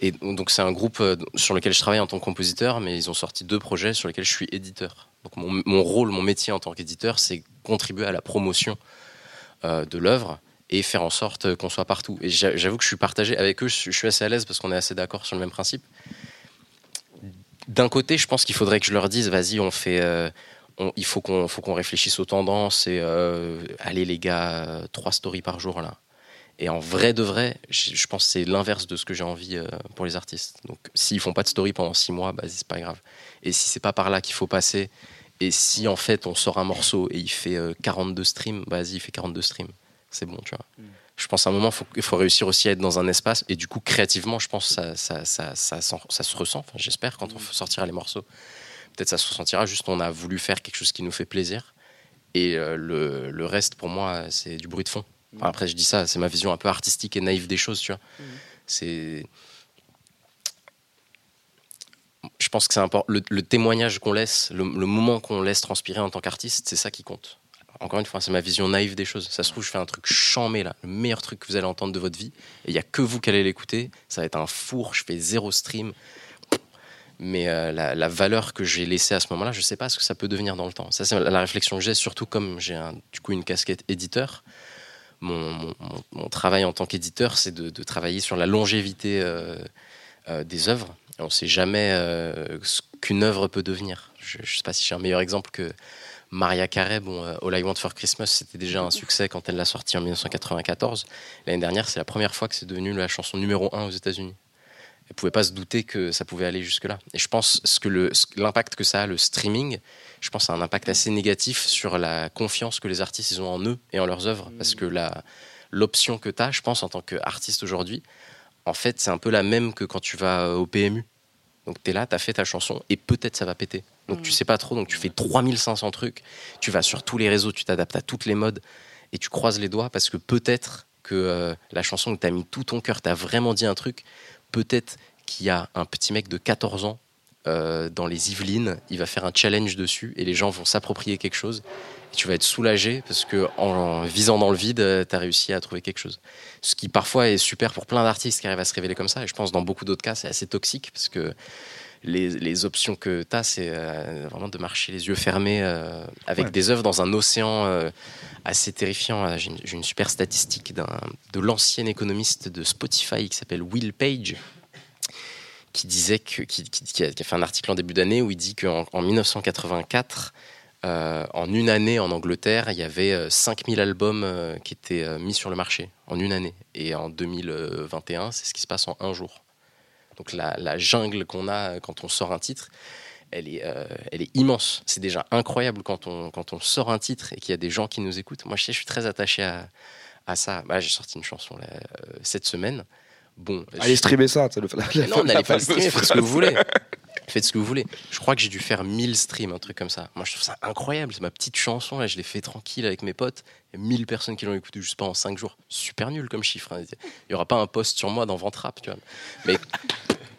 Et donc, c'est un groupe euh, sur lequel je travaille en tant que compositeur, mais ils ont sorti deux projets sur lesquels je suis éditeur. Donc, mon, rôle, mon métier en tant qu'éditeur, c'est contribuer à la promotion euh, de l'œuvre et faire en sorte euh, qu'on soit partout. Et j'a- j'avoue que je suis partagé avec eux, je suis assez à l'aise parce qu'on est assez d'accord sur le même principe. D'un côté, je pense qu'il faudrait que je leur dise, vas-y, on fait, il faut qu'on faut réfléchisse aux tendances et allez les gars, trois stories par jour là. Et en vrai de vrai, je pense que c'est l'inverse de ce que j'ai envie euh, pour les artistes. Donc s'ils font pas de story pendant six mois, bah, c'est pas grave. Et si c'est pas par là qu'il faut passer, et si en fait on sort un morceau et il fait euh, 42 streams, bah, vas-y, il fait 42 streams. C'est bon, tu vois. Je pense à un moment, il faut réussir aussi à être dans un espace. Et du coup, créativement, je pense que ça, ça, ça, ça, se ressent. Enfin, J'espère quand on sortira les morceaux. Peut-être ça se ressentira. Juste, on a voulu faire quelque chose qui nous fait plaisir. Et euh, le, le reste, pour moi, c'est du bruit de fond. Enfin, après, je dis ça, c'est ma vision un peu artistique et naïve des choses, tu vois. C'est. Je pense que c'est important. Le, le témoignage qu'on laisse, le, le moment qu'on laisse transpirer en tant qu'artiste, c'est ça qui compte. Encore une fois, c'est ma vision naïve des choses. Ça se trouve, je fais un truc chamé là, le meilleur truc que vous allez entendre de votre vie. Et il n'y a que vous qui allez l'écouter. Ça va être un four, je fais zéro stream. Mais euh, la, la valeur que j'ai laissée à ce moment-là, je ne sais pas ce que ça peut devenir dans le temps. Ça, c'est la réflexion que j'ai, surtout comme j'ai du coup une casquette éditeur. Mon, travail en tant qu'éditeur, c'est de, travailler sur la longévité euh, euh, des œuvres. On ne sait jamais euh, ce qu'une œuvre peut devenir. Je ne sais pas si j'ai un meilleur exemple que Maria Carey. Bon, All I Want for Christmas, c'était déjà un succès quand elle l'a sorti en 1994. L'année dernière, c'est la première fois que c'est devenu la chanson numéro un aux États-Unis. Elle pouvait pas se douter que ça pouvait aller jusque-là. Et je pense ce que l'impact que ça a, le streaming, je pense, a un impact assez négatif sur la confiance que les artistes ils ont en eux et en leurs œuvres. Parce que l'option que tu as, je pense, en tant qu'artiste aujourd'hui, en fait, c'est un peu la même que quand tu vas euh, au PMU. Donc tu es là, tu as fait ta chanson et peut-être ça va péter. Donc tu sais pas trop, donc tu fais 3500 trucs, tu vas sur tous les réseaux, tu t'adaptes à toutes les modes et tu croises les doigts parce que peut-être que euh, la chanson que tu as mis tout ton cœur, tu as vraiment dit un truc, peut-être qu'il y a un petit mec de 14 ans euh, dans les Yvelines, il va faire un challenge dessus et les gens vont s'approprier quelque chose. Et tu vas être soulagé parce que en, visant dans le vide, tu as réussi à trouver quelque chose. Ce qui parfois est super pour plein d'artistes qui arrivent à se révéler comme ça. Et je pense dans beaucoup d'autres cas, c'est assez toxique parce que les, les options que tu as, c'est euh, vraiment de marcher les yeux fermés euh, avec Ouais. des œuvres dans un océan euh, assez terrifiant. J'ai une, super statistique de l'ancien économiste de Spotify qui s'appelle Will Page qui disait que, qui, qui- qui a, fait un article en début d'année où il dit qu'en en 1984, euh, en une année en Angleterre, il y avait euh, 5000 albums euh, qui étaient euh, mis sur le marché en une année. Et en 2021, c'est ce qui se passe en un jour. Donc la, la jungle qu'on a euh, quand on sort un titre, elle est, euh, elle est immense. C'est déjà incroyable quand on, quand on sort un titre et qu'il y a des gens qui nous écoutent. Moi, je sais, je suis très attaché à, à ça. Bah, J'ai sorti une chanson là, euh, cette semaine. Bon, Allez streamer ça. le- la- la- non, n'allez pas le streamer, faites ce que vous voulez. Faites ce que vous voulez. Je crois que j'ai dû faire 1000 streams, un truc comme ça. Moi, je trouve ça incroyable. C'est ma petite chanson, là, je l'ai fait tranquille avec mes potes. Il y a 1000 personnes qui l'ont écouté juste pas en 5 jours. Super nul comme chiffre. hein. Il n'y aura pas un post sur moi dans Ventrap, tu vois. Mais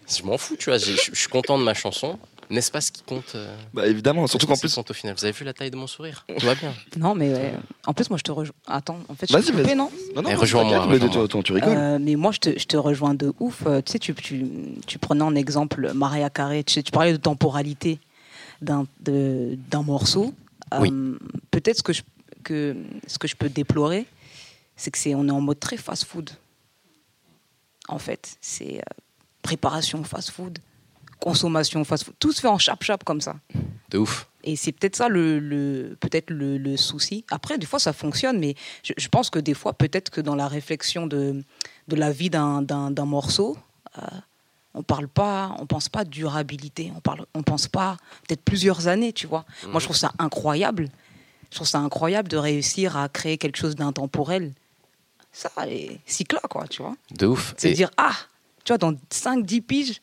je m'en fous, tu vois. je suis content de ma chanson. N'est-ce pas ce qui compte euh, Bah évidemment, surtout qu'en ce qui plus. compte au final? Vous avez vu la taille de mon sourire? Tout va bien. Non, mais ouais. en plus, moi, je te rejoins. Attends, en fait, je Vas-y, suis coupée, vas-y. non? Non, non, Eh, rejoins-moi, mais tu- rigoles. Euh, mais moi, je te, je te rejoins de ouf. Euh, Tu sais, tu, tu, tu prenais en exemple Maria Carré. Tu, sais, tu parlais de temporalité d'un de- d'un morceau. Oui. Euh, Peut-être ce que je, que, ce que je peux déplorer, c'est que c'est on est en mode très fast-food. En fait, c'est euh, préparation fast-food, consommation fast-food. Tout se fait en chap-chap comme ça. De ouf. Et c'est peut-être ça le, le- peut-être le, le souci. Après, des fois, ça fonctionne, mais je, je pense que des fois, peut-être que dans la réflexion de, de la vie d'un, d'un, d'un morceau, euh, on parle pas, on pense pas durabilité, on parle, on pense pas peut-être plusieurs années, tu vois. Moi, je trouve ça incroyable. Je trouve ça incroyable de réussir à créer quelque chose d'intemporel. Ça, et cycla, quoi, tu vois. De ouf. C'est Et- dire, ah, tu vois, dans 5-10 piges,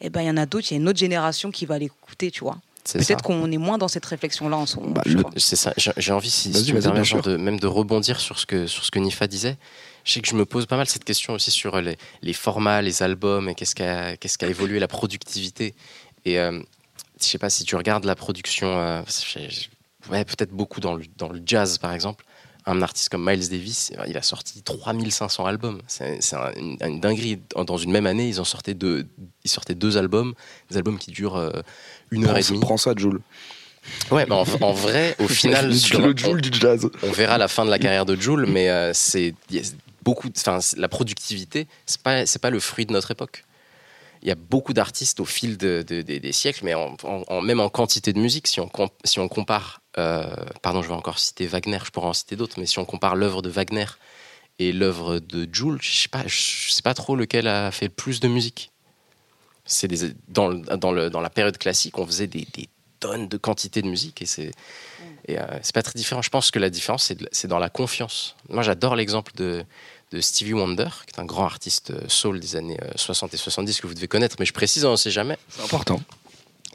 eh ben, il y en a d'autres, il y a une autre génération qui va l'écouter, tu vois. Peut-être qu'on est moins dans cette réflexion-là en ce moment. Bah. C'est ça. J'ai envie, si, tu me permets, de, même de rebondir sur ce que sur ce que Nifa disait. Je sais que je me pose pas mal cette question aussi sur les, les formats, les albums et qu'est-ce qu'a qu'est-ce qu'a évolué la productivité. Et euh, je sais pas si tu regardes la production, euh, ouais, peut-être beaucoup dans le dans le jazz par exemple. Un artiste comme Miles Davis, il a sorti 3500 albums. C'est c'est un- une, une dinguerie. Dans une même année, ils en sortaient deux, ils sortaient deux albums, des albums qui durent euh, une heure et demie. prends ça, Jules. Ouais, mais en, en vrai, au final, le, sur- le Jules du jazz. on verra la fin de la carrière de Joule, mais euh, c'est beaucoup, enfin la productivité, c'est pas c'est pas le fruit de notre époque. il y a beaucoup d'artistes au fil de- de- des- des siècles, mais en, en- en- même en quantité de musique, si on, com- si on compare, pardon, je vais encore citer Wagner, je pourrais en citer d'autres, mais si on compare l'œuvre de Wagner et l'œuvre de Jules, je sais pas, je sais pas trop lequel a fait le plus de musique. C'est dans, la période classique, on faisait des, tonnes de quantité de musique et c'est et, euh, pas très différent. Je pense que la différence c'est dans la confiance. Moi, j'adore l'exemple de Stevie Wonder, qui est un grand artiste euh, soul des années euh, 60 et 70 que vous devez connaître, mais je précise, on ne sait jamais. C'est important.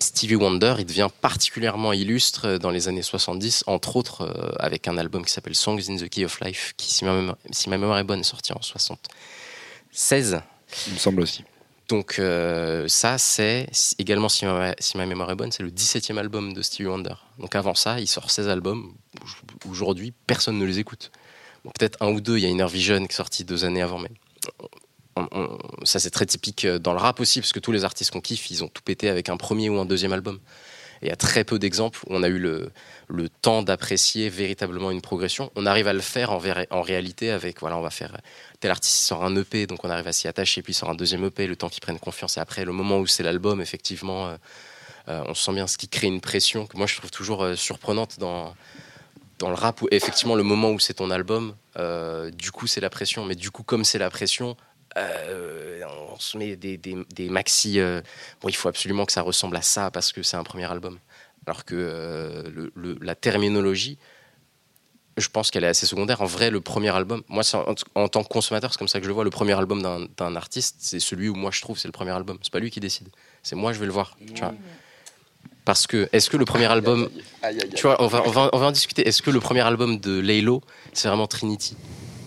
Stevie Wonder, il devient particulièrement illustre dans les années 70, entre autres euh, avec un album qui s'appelle Songs in the Key of Life, qui, si ma mémoire, si ma mémoire est bonne, est sorti en 76. Il me semble aussi. Donc euh, ça, c'est également, si ma, si ma mémoire est bonne, c'est le 17e album de Stevie Wonder. Donc avant ça, il sort 16 albums. Aujourd'hui, personne ne les écoute. Bon, Peut-être un ou deux, il y a Inner Vision qui est sorti deux années avant, mais ça c'est très typique euh, dans le rap aussi, parce que tous les artistes qu'on kiffe, ils ont tout pété avec un premier ou un deuxième album. Il y a très peu d'exemples où on a eu le, le temps d'apprécier véritablement une progression. On arrive à le faire en, réalité avec, voilà, on va faire tel artiste sort un EP, donc on arrive à s'y attacher, puis il sort un deuxième EP, le temps qu'ils prennent confiance. Et après, le moment où c'est l'album, effectivement, euh, euh, on sent bien ce qui crée une pression que moi je trouve toujours euh, surprenante dans, dans le rap, où effectivement, le moment où c'est ton album, euh, du coup, c'est la pression. Mais du coup, comme c'est la pression, euh, on se met des, des, des maxi. euh, bon, il faut absolument que ça ressemble à ça parce que c'est un premier album. Alors que euh, le- le- la terminologie, je pense qu'elle est assez secondaire. En vrai, le premier album, moi, en, en tant que consommateur, c'est comme ça que je le vois. Le premier album d'un- artiste, c'est celui où moi je trouve c'est le premier album. C'est pas lui qui décide. C'est moi, je vais le voir. Tu vois. Parce que, est-ce que le premier album, tu vois, on va, on va, on va en discuter. Est-ce que le premier album de Laylo, c'est vraiment Trinity?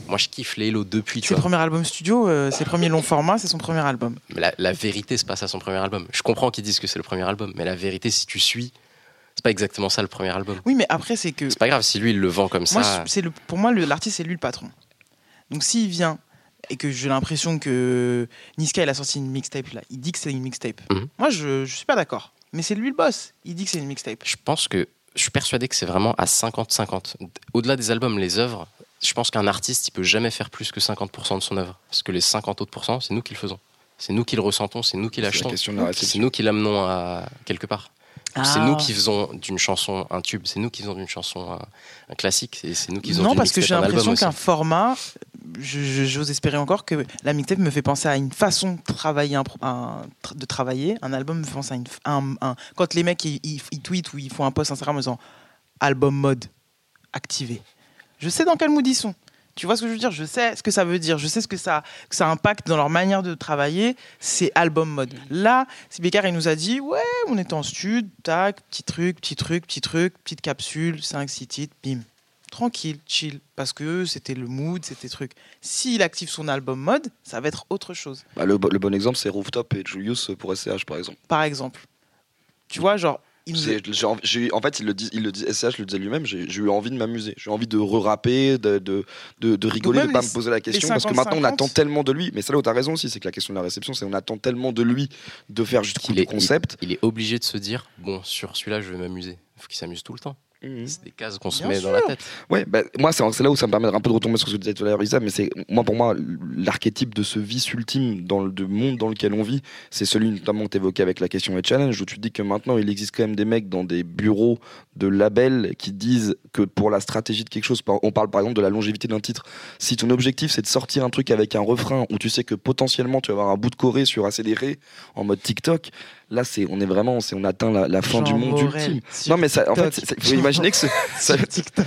Moi, je kiffe Laylo depuis, tu Ses vois. premiers albums studio, euh, ses premiers longs formats, c'est son premier album. Mais la, la vérité se passe à son premier album. Je comprends qu'ils disent que c'est le premier album, mais la vérité, si tu suis, c'est pas exactement ça le premier album. Oui, mais après, c'est que. C'est pas grave si lui il le vend comme Moi, ça. c'est le, pour moi, l'artiste, c'est lui le patron. Donc, s'il vient et que j'ai l'impression que Niska, il a sorti une mixtape là, il dit que c'est une mixtape. Mhm. Moi, je, je suis pas d'accord. Mais c'est lui le boss. Il dit que c'est une mixtape. Je pense que je suis persuadé que c'est vraiment à 50-50. Au-delà des albums, les œuvres, je pense qu'un artiste, il peut jamais faire plus que 50% de son œuvre. Parce que les 50 autres pourcents, c'est nous qui le faisons. C'est nous qui le ressentons, c'est nous qui l'achetons. la C'est nous qui l'amenons à quelque part. C'est Ah. nous qui faisons d'une chanson un tube, c'est nous qui faisons d'une chanson un, un classique, et c'est nous qui faisons Non, parce que j'ai l'impression qu'un format, j'ose espérer encore que la mixtape me fait penser à une façon de travailler, un, pro- un- de travailler. Un album me fait penser à une, un, un- quand les mecs ils, ils- ils tweetent ou ils font un post Instagram en disant album mode activé. Je sais dans quel mood ils sont. Tu vois ce que je veux dire? Je sais ce que ça veut dire. Je sais ce que ça, que ça impacte dans leur manière de travailler. C'est album mode. Là, Bécard, il nous a dit Ouais, on est en stud, tac, petit truc, petit truc, petit truc, petite capsule, 5, 6 titres, bim. Tranquille, chill. Parce que c'était le mood, c'était truc. S'il active son album mode, ça va être autre chose. Bah, le, bo- le bon exemple, c'est Rooftop et Julius pour SCH, par exemple. Par exemple. Tu vois, genre, j'ai en fait, il le dit, il le dit, SCH le disait lui-même. J'ai eu envie de m'amuser. J'ai eu envie de re-rapper, de, de, de, de rigoler, de pas les- me poser la question. Parce que maintenant, on 50-50. attend tellement de lui. Mais c'est là où t'as raison aussi, c'est que la question de la réception, c'est on attend tellement de lui de faire juste coup Il est- concept. Il est obligé de se dire bon, sur celui-là, je vais m'amuser. Il faut qu'il s'amuse tout le temps. Mhm. C'est des cases qu'on se Bien met dans la tête. Ouais, bah, moi, c'est là où ça me permet un peu de retomber sur ce que tu disais tout à l'heure, Isa, mais c'est, moi, pour moi, l'archétype de ce vice ultime dans le de monde dans lequel on vit, c'est celui notamment que tu évoquais avec la question des challenges, où tu dis que maintenant, il existe quand même des mecs dans des bureaux de labels qui disent que pour la stratégie de quelque chose, on parle par exemple de la longévité d'un titre, si ton objectif c'est de sortir un truc avec un refrain où tu sais que potentiellement tu vas avoir un bout de Corée sur accéléré en mode TikTok, là, c'est, on est vraiment, c'est, on atteint la, la fin du monde Morel ultime. Non, mais ça, en fait, faut imaginer que ce- ça,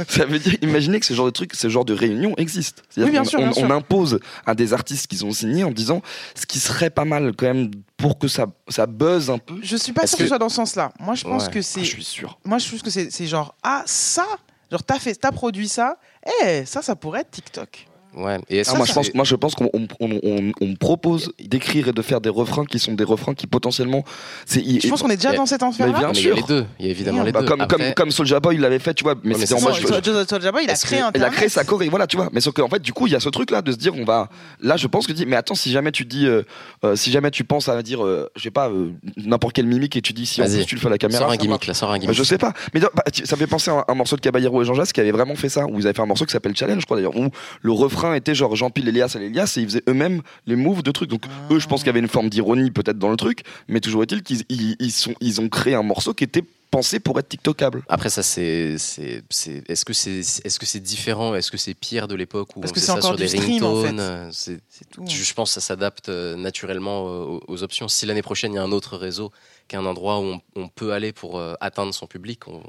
ça veut dire, imaginez que ce genre de truc, ce genre de réunion existe. Oui, bien qu'on- sûr, bien on, sûr. on impose à des artistes qu'ils ont signés en disant ce qui serait pas mal quand même pour que ça, ça buzz un peu. Je suis pas sûr que ce que- soit dans ce sens-là. Moi, je pense Ouais. que Ah, c'est. je suis sûr. Moi, je trouve que c'est genre Ah, ça Genre, t'as fait, t'as produit ça Eh, ça, ça pourrait être TikTok. Ouais. Et Ah, moi, je pense, moi, je pense qu'on on, on- on- on me propose d'écrire et de faire des refrains qui sont des refrains qui potentiellement. C'est, Je pense qu'on est déjà dans cet Mais enfer-là. bien Non, mais il y a sûr. les deux. Il y a évidemment les Bah, deux. comme, Après, comme, comme Soulja Boy l'avait fait, tu vois. Mais c'était en mode. Soulja Boy, il a créé un Elle a créé sa Corée, voilà, tu vois. Mais sauf qu'en fait, du coup, il y a ce truc-là de se dire, on va. Là, je pense que tu dis, mais attends, si jamais tu dis, euh, euh, si jamais tu penses à dire, euh, je sais pas, euh, n'importe quelle mimique et tu dis, si en plus tu le fais à la caméra. sors un ça gimmick là, sors un gimmick. je sais pas, mais bah, ça me fait penser à un, morceau de Caballero et Jean Jass qui avait vraiment fait ça, où ils avaient fait un morceau qui s'appelle Challenge, je crois d'ailleurs, où le refrain refrain était genre Jean-Pil, Elias et Elias et ils faisaient eux-mêmes les moves de trucs. Donc Ah. eux, je pense qu'il y avait une forme d'ironie peut-être dans le truc, mais toujours est-il qu'ils ils, ils sont, ils ont créé un morceau qui était pensé pour être TikTokable. Après ça c'est c'est c'est est-ce que c'est est-ce que c'est différent? Est-ce que c'est pire de l'époque où Parce on que faisait c'est ça encore sur des stream, en fait. ringtones c'est C'est tout. je je pense que ça s'adapte euh, naturellement euh, aux, aux options si l'année prochaine il y a un autre réseau qui est un endroit où on, on peut aller pour euh, atteindre son public on-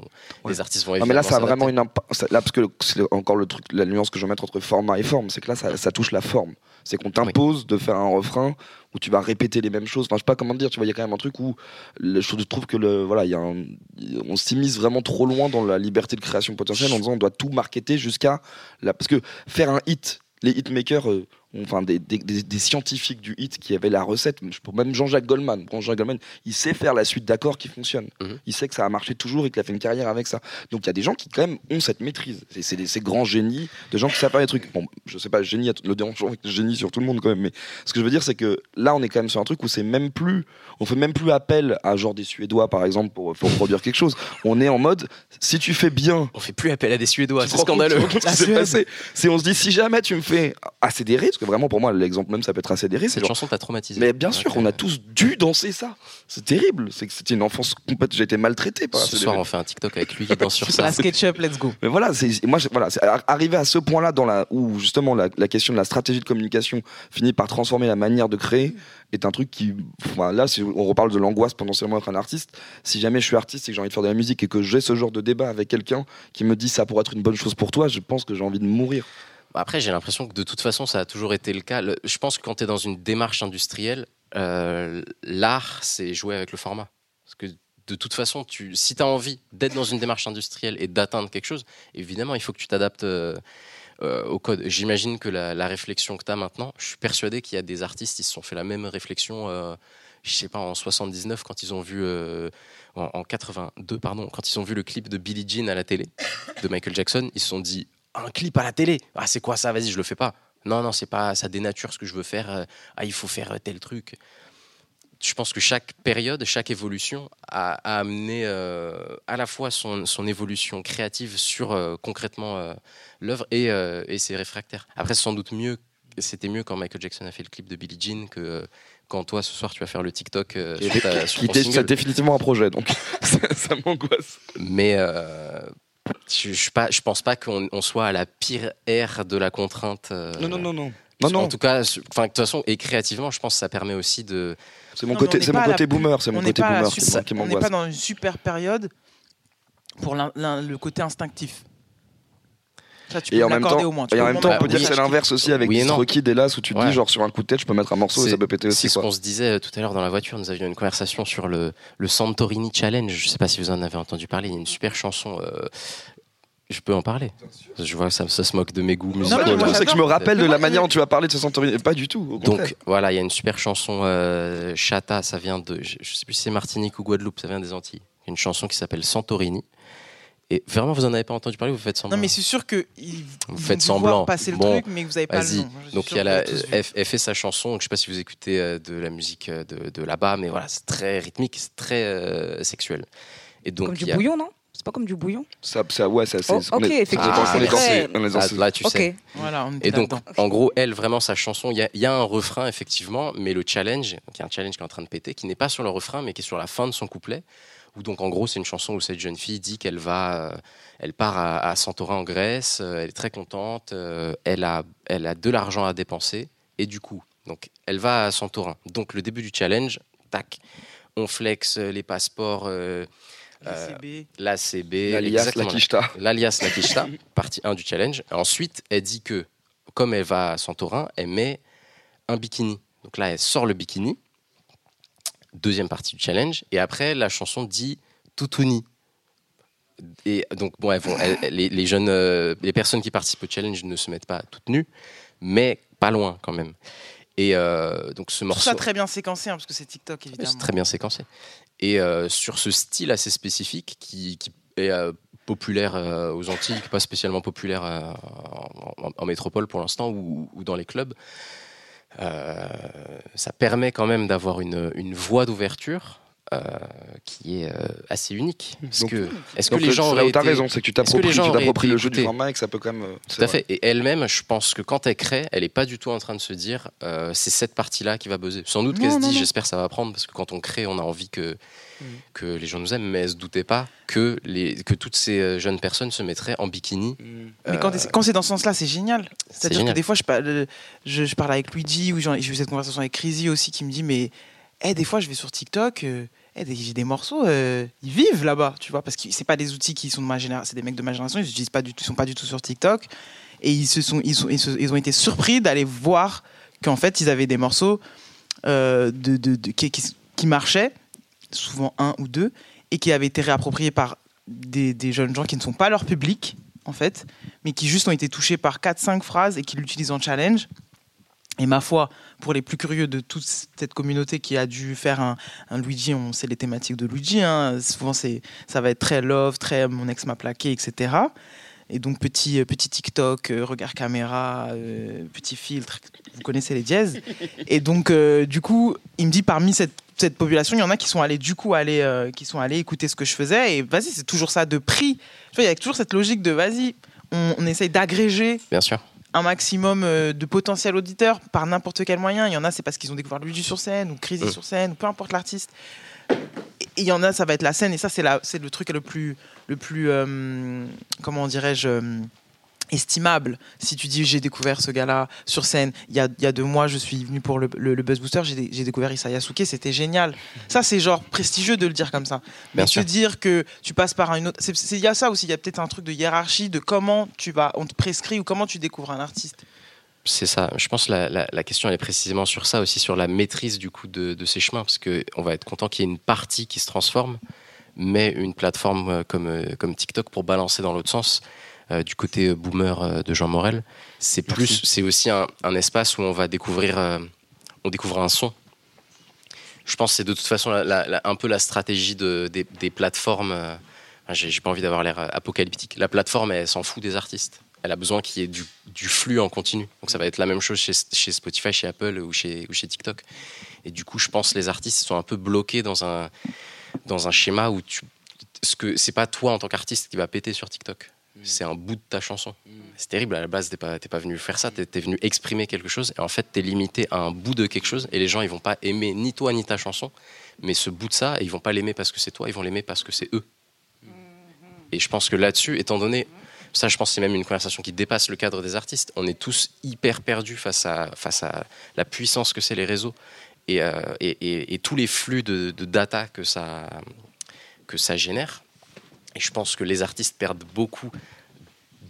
Ouais. les artistes vont Non, mais là, ça a vraiment une impa- Là, parce que c'est encore le truc, la nuance que je veux mettre entre format et forme, c'est que là, ça, ça touche la forme. C'est qu'on t'impose de faire un refrain où tu vas répéter les mêmes choses. Enfin, je sais pas comment dire. Tu vois, il y a quand même un truc où le- je trouve que le, voilà, il y a un- on s'immisce vraiment trop loin dans la liberté de création potentielle en disant on doit tout marketer jusqu'à la, parce que faire un hit, les hitmakers. euh, Enfin, des, des- des- des scientifiques du hit qui avaient la recette, même Jean-Jacques Goldman. Jean-Jacques Goldman, il sait faire la suite d'accords qui fonctionne. Mhm. Il sait que ça a marché toujours et qu'il a fait une carrière avec ça. Donc il y a des gens qui quand même ont cette maîtrise. C'est- C'est des- ces grands génies de gens qui savent faire des trucs. Bon, je sais pas, génie, le dérangeant avec génie sur tout le monde quand même. Mais ce que je veux dire, c'est que là, on est quand même sur un truc où c'est même plus, on fait même plus appel à genre des Suédois par exemple pour, pour produire quelque chose. On est en mode, si tu fais bien. on fait plus appel à des suédois c'est scandaleux. C'est on se dit si jamais tu me fais accélérer, parce que vraiment pour moi l'exemple même ça peut être accéléré, c'est cette genre chanson t'a traumatisé mais bien sûr, on a tous dû danser ça. C'est terrible. C'est que c'était une enfance complète. J'ai été maltraité par ce soir on fait un TikTok avec lui qui danse sur ça La SketchUp, let's go. Mais voilà, c'est moi, voilà, arrivé à ce point-là dans la où justement la, la question de la stratégie de communication finit par transformer la manière de créer est un truc qui, enfin, là, si on reparle de l'angoisse potentiellement être un artiste. Si jamais je suis artiste et que j'ai envie de faire de la musique et que j'ai ce genre de débat avec quelqu'un qui me dit ça pourrait être une bonne chose pour toi, je pense que j'ai envie de mourir. Après, j'ai l'impression que de toute façon, ça a toujours été le cas. Je pense que quand tu es dans une démarche industrielle, euh, l'art, c'est jouer avec le format. Parce que de toute façon, si tu as envie d'être dans une démarche industrielle et d'atteindre quelque chose, évidemment, il faut que tu t'adaptes euh, euh, au code. J'imagine que la, réflexion que tu as maintenant, je suis persuadé qu'il y a des artistes qui se sont fait la même réflexion. je sais pas, en 79, quand ils ont vu, en 82, pardon, quand ils ont vu le clip de Billie Jean à la télé, de Michael Jackson, ils se sont dit, un clip à la télé, ah c'est quoi ça, vas-y, je le fais pas. Non, non, c'est pas, ça dénature ce que je veux faire, euh, ah il faut faire euh, tel truc. Je pense que chaque période, chaque évolution a, a amené euh, à la fois son, son évolution créative sur euh, concrètement euh, l'œuvre et, et ses réfractaires. Après, c'est sans doute mieux, c'était mieux quand Michael Jackson a fait le clip de Billie Jean que quand toi ce soir tu vas faire le TikTok euh, Qui sur, ta- Qui. C'est définitivement un projet, donc ça, ça m'angoisse. Mais euh, je, je, pas, je pense pas qu'on on soit à la pire ère de la contrainte. euh, Non, non, non, non. Non, non, En tout cas, enfin, de toute façon, et créativement, je pense que ça permet aussi de. c'est mon Non, côté, c'est mon la boomer, c'est mon côté boomer qui super- On n'est pas dans une super période pour le côté instinctif. Ça, tu Et peux en même l'accorder temps, au moins. Tu et peux en au même moins temps, on peut dire que c'est l'inverse aussi avec Oui et non. Là où tu te dis genre sur un coup de tête je peux mettre un morceau et C'est- ça peut péter C'est aussi ce quoi. qu'on se disait tout à l'heure dans la voiture. Nous avions une conversation sur le, le Santorini Challenge. Je sais pas si vous en avez entendu parler. Il y a une super chanson. euh, je peux en parler. Je vois que ça, ça se moque de mes goûts Non, musicaux. mais Le moi, truc, c'est que je me rappelle de la manière dont tu as parlé de ce Santorini. Pas du tout. Au. Donc voilà, il y a une super chanson euh, Chata, ça vient de, je, je sais plus si c'est Martinique ou Guadeloupe, ça vient des Antilles. Une chanson qui s'appelle Santorini. Et vraiment, vous en avez pas entendu parler, vous faites semblant. Non, mais c'est sûr que ils Vous faites semblant. passer le Bon, truc, mais vous avez pas le nom. Donc il y a la, elle, elle fait sa chanson. Donc je sais pas si vous écoutez euh, de la musique euh, de, de là-bas, mais voilà, c'est très rythmique, c'est très euh, sexuel. Et donc Comme du a- bouillon, non? C'est pas comme du bouillon? Ça, ça, ouais, ça, c'est. Oh, ok, est- effectivement, on est c'est dans très- ces- on est dans là, ces- là, tu Ok. sais. Voilà, on Et donc, en gros, elle, vraiment, sa chanson, il y a, y a un refrain, effectivement, mais le challenge, y a un challenge qui est en train de péter, qui n'est pas sur le refrain, mais qui est sur la fin de son couplet, où donc, en gros, c'est une chanson où cette jeune fille dit qu'elle va, euh, elle part à, à Santorin en Grèce, euh, elle est très contente, euh, elle, a, elle a de l'argent à dépenser, et du coup, donc, elle va à Santorin. Donc, le début du challenge, tac, on flex les passeports, euh, euh, l'ACB, Alias, la exactement, quicheta. l'alias la partie 1 du challenge. Ensuite, elle dit que, comme elle va à Santorin, elle met un bikini. Donc là, elle sort le bikini. Deuxième partie du challenge. Et après, la chanson dit Toutouni. Et donc, bon, elles vont, elles- les, les jeunes, euh, les personnes qui participent au challenge ne se mettent pas toutes nues, mais pas loin quand même. Et euh, donc, ce morceau. ça très bien séquencé, hein, parce que c'est TikTok, C'est évidemment. très bien séquencé. Et euh, sur ce style assez spécifique qui, qui est populaire aux Antilles, qui pas spécialement populaire en, métropole pour l'instant ou, ou dans les clubs, ça permet quand même d'avoir une, une voie d'ouverture euh, qui est euh, assez unique. Parce Donc- que est-ce que les gens là auraient où été- raison, c'est que tu est-ce t'appropries le jeu du format et que ça peut quand même. euh, Tout à vrai. fait. Et elle-même, je pense que quand elle crée, elle n'est pas du tout en train de se dire euh, c'est cette partie-là qui va buzzer. Sans doute qu'elle se dit j'espère que ça va prendre parce que quand on crée, on a envie que, Mm. que les gens nous aiment, mais elle se doutait pas que, les, que toutes ces jeunes personnes se mettraient en bikini. Mais quand, quand c'est dans ce sens-là, c'est génial. C'est-à-dire que des fois, je parle, je, je parle avec Luigi ou j'ai eu cette conversation avec Crazy aussi qui me dit Mais eh, des fois, je vais sur TikTok, eh, j'ai des morceaux, euh, ils vivent là-bas, tu vois, parce que c'est pas des outils qui sont de ma génération, c'est des mecs de ma génération, ils utilisent pas ils sont pas du tout sur TikTok. Et ils, se sont, ils, ont été surpris d'aller voir qu'en fait, ils avaient des morceaux euh, qui marchaient, souvent un ou deux, et qui avaient été réappropriés par des, des jeunes gens qui ne sont pas leur public, en fait, mais qui juste ont été touchés par 4-5 phrases et qui l'utilisent en challenge. Et ma foi, pour les plus curieux de toute cette communauté qui a dû faire un, Luigi, on sait les thématiques de Luigi, hein, souvent c'est, ça va être très love, très mon ex m'a plaqué, etc. Et donc petit, euh, petit TikTok, euh, regard caméra, euh, petit filtre, vous connaissez les dièses. Et donc du coup, il me dit parmi cette, population, il y en a qui sont allés du coup aller, qui sont allés écouter ce que je faisais. Et vas-y, c'est toujours ça de prix. Il y a toujours cette logique de vas-y, on essaye d'agréger Bien sûr. Un maximum euh, de potentiels auditeurs par n'importe quel moyen. Il y en a, c'est parce qu'ils ont découvert Luigi sur scène ou Crazy Mm. sur scène, ou peu importe l'artiste. Il y en a, ça va être la scène, et ça, c'est le truc le plus, le plus euh, comment dirais-je, estimable. Si tu dis j'ai découvert ce gars-là sur scène, il y a, y a deux mois, je suis venu pour le, le- le Buzz Booster, j'ai dé- j'ai découvert Issa Yasuke, c'était génial. Ça, c'est genre prestigieux de le dire comme ça. Mais te dire que tu passes par une autre. Il y a ça aussi, il y a peut-être un truc de hiérarchie de comment tu vas, on te prescrit ou comment tu découvres un artiste. C'est ça. Je pense que la, la- la question elle est précisément sur ça aussi, sur la maîtrise du coup de, de ces chemins, parce que on va être content qu'il y ait une partie qui se transforme, mais une plateforme euh, comme, euh, comme TikTok pour balancer dans l'autre sens. Euh, du côté euh, boomer euh, de Jean Morel, c'est plus, c'est aussi un, un espace où on va découvrir, euh, on découvre un son. Je pense que c'est de toute façon la- la- la- un peu la stratégie de, des, des plateformes. euh, J'ai pas envie d'avoir l'air apocalyptique. La plateforme, elle s'en fout des artistes. Elle a besoin qu'il y ait du, du flux en continu. Donc ça va être la même chose chez, chez Spotify, chez Apple ou chez, ou chez TikTok. Et du coup, je pense que les artistes sont un peu bloqués dans un, dans un schéma où tu, ce que c'est pas toi en tant qu'artiste qui va péter sur TikTok. C'est un bout de ta chanson. C'est terrible. À la base, t'es pas, t'es pas venu faire ça. T'es, t'es venu exprimer quelque chose. Et en fait, t'es limité à un bout de quelque chose. Et les gens, ils vont pas aimer ni toi ni ta chanson, mais ce bout de ça. Ils vont pas l'aimer parce que c'est toi. Ils vont l'aimer parce que c'est eux. Et je pense que là-dessus, étant donné, ça, je pense, que c'est même une conversation qui dépasse le cadre des artistes. On est tous hyper perdus face à, face à la puissance que c'est les réseaux et, euh, et, et- et tous les flux de, de data que ça, que ça génère. Et je pense que les artistes perdent beaucoup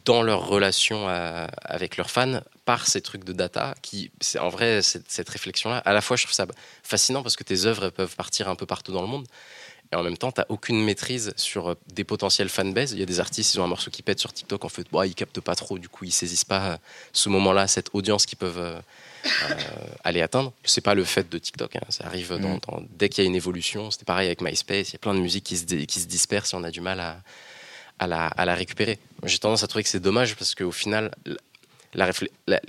dans leur relation à- avec leurs fans par ces trucs de data qui, c'est en vrai, cette, réflexion-là, à la fois, je trouve ça fascinant parce que tes œuvres peuvent partir un peu partout dans le monde. Et en même temps, tu n'as aucune maîtrise sur euh, des potentiels fanbases. Il y a des artistes, ils ont un morceau qui pète sur TikTok, en fait, bon, ils captent pas trop, du coup, ils saisissent pas euh, ce moment-là, cette audience qu'ils peuvent euh, euh, aller atteindre. C'est pas le fait de TikTok, hein. ça arrive dans- dans- dès qu'il y a une évolution. C'était pareil avec MySpace, il y a plein de musiques qui se, dé- qui se dispersent et on a du mal à, à, la, à la récupérer. J'ai tendance à trouver que c'est dommage parce qu'au final, la, la réflé- la-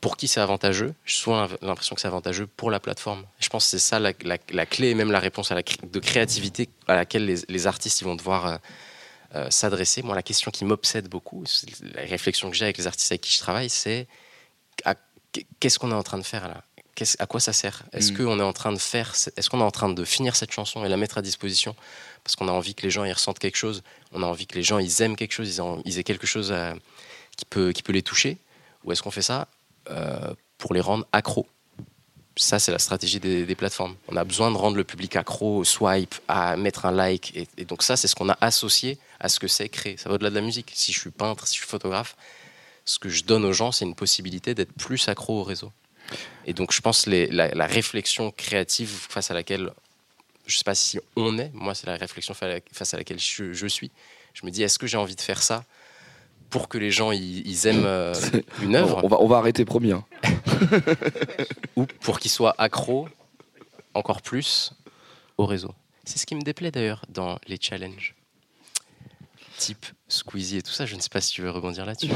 pour qui c'est avantageux J'ai souvent l'impression que c'est avantageux pour la plateforme. Je pense que c'est ça la, clé et même la réponse à la, de créativité à laquelle les, les artistes ils vont devoir euh, euh, s'adresser. Moi, la question qui m'obsède beaucoup, la réflexion que j'ai avec les artistes avec qui je travaille, c'est qu'est-ce qu'on est en train de faire là? À quoi ça sert? Est-ce Mm. qu'on est en train de faire Est-ce qu'on est en train de finir cette chanson et la mettre à disposition? Parce qu'on a envie que les gens ils ressentent quelque chose On a envie que les gens ils aiment quelque chose, ils, en- ils aient quelque chose à- qui peut qui peut les toucher Ou est-ce qu'on fait ça euh, pour les rendre accros? Ça, c'est la stratégie des, des plateformes. On a besoin de rendre le public accro au swipe, à mettre un like. Et, et donc ça, c'est ce qu'on a associé à ce que c'est créer. Ça va au-delà de la musique. Si je suis peintre, si je suis photographe, ce que je donne aux gens, c'est une possibilité d'être plus accro au réseau. Et donc je pense les, la, la réflexion créative face à laquelle, je ne sais pas si on est, moi c'est la réflexion fa- face à laquelle je, je suis. Je me dis, est-ce que j'ai envie de faire ça pour que les gens ils, ils aiment euh, une œuvre On va, on va arrêter promis. hein. ou pour qu'ils soient accros encore plus au réseau. C'est ce qui me déplaît d'ailleurs dans les challenges. Type Squeezie et tout ça, je ne sais pas si tu veux rebondir là-dessus.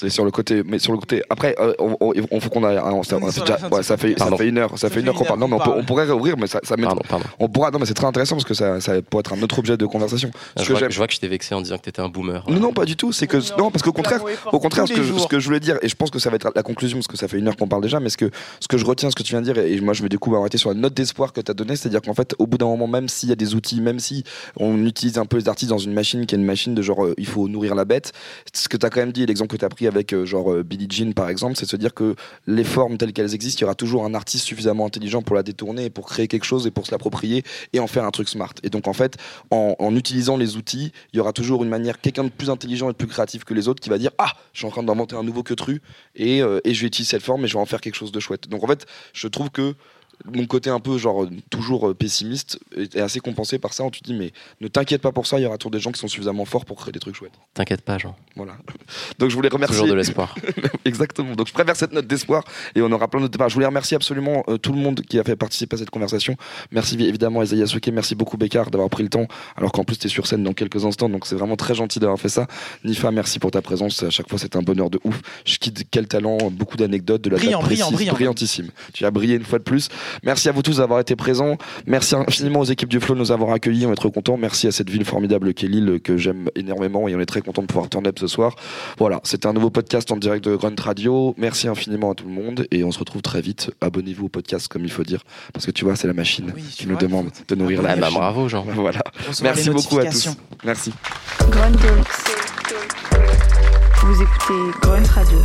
C'est sur le côté, mais sur le côté. Après, euh, on, on, on- faut qu'on a. on- ça, On fait la déjà- fin de ouais, ce ça fait, ça Pardon. fait une heure, ça, fait une heure qu'on parle. Non, mais on, peut- on pourrait réouvrir, mais ça, ça met- Pardon, pardon. On pourra. Non, mais c'est très intéressant parce que ça, ça pourrait être un autre objet de conversation. Ce Je que vois, j'aime- je vois que je t'ai vexé en disant que t'étais un boomer. Non, non, pas du tout. C'est que non, parce qu'au contraire, au contraire, ce que, je, ce jours. que je voulais dire, et je pense que ça va être la conclusion, parce que ça fait une heure qu'on parle déjà, mais ce que, ce que je retiens, ce que tu viens de dire, et moi je vais du coup m'arrêter sur la note d'espoir que tu as donnée, c'est-à-dire qu'en fait, au bout d'un moment, même s'il y a des outils, même si on utilise un peu les artistes dans une machine qui est une machine de genre, euh, il faut nourrir la bête, ce que tu as quand même dit, l'exemple que tu as pris avec euh, genre euh, Billie Jean par exemple, c'est se dire que les formes telles qu'elles existent, il y aura toujours un artiste suffisamment intelligent pour la détourner pour créer quelque chose et pour se l'approprier et en faire un truc smart. Et donc en fait, en, en utilisant les outils, il y aura toujours une manière, quelqu'un de plus intelligent et de plus créatif que les autres qui va dire Ah, je suis en train d'inventer un nouveau quetru et, euh, et je vais utiliser cette forme et je vais en faire quelque chose de chouette. Donc en fait, je trouve que mon côté un peu genre toujours euh, pessimiste est assez compensé par ça. tu te dis mais ne t'inquiète pas pour ça, il y aura toujours des gens qui sont suffisamment forts pour créer des trucs chouettes. T'inquiète pas, Jean. Voilà. Donc je voulais remercier Toujours de l'espoir. Exactement. Donc je préfère cette note d'espoir et on aura plein d'autres débats. Je voulais remercier absolument euh, tout le monde qui a fait participer à cette conversation. Merci évidemment Isaiah Souké, merci beaucoup Bécard d'avoir pris le temps, alors qu'en plus tu es sur scène dans quelques instants, donc c'est vraiment très gentil d'avoir fait ça. Nifa, merci pour ta présence. À chaque fois c'est un bonheur de ouf. Je quitte quel talent, beaucoup d'anecdotes, de la Brillant, brillant, brillant. brillantissime. Tu as brillé une fois de plus. Merci à vous tous d'avoir été présents. Merci infiniment aux équipes du Flow de nous avoir accueillis. On est trop contents. Merci à cette ville formidable qu'est Lille que j'aime énormément et on est très content de pouvoir turn up ce soir. Voilà, c'était un nouveau podcast en direct de Grunt Radio. Merci infiniment à tout le monde et on se retrouve très vite. Abonnez-vous au podcast comme il faut dire parce que tu vois, c'est la machine Oui, qui nous vois, demande de nourrir la Ah bah machine. bravo, Jean. Voilà. Merci beaucoup à tous. Merci. Grunt. Vous écoutez Grunt Radio.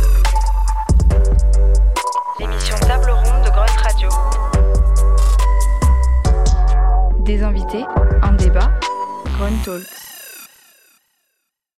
L'émission Table Des invités, un débat. Grunt Talks.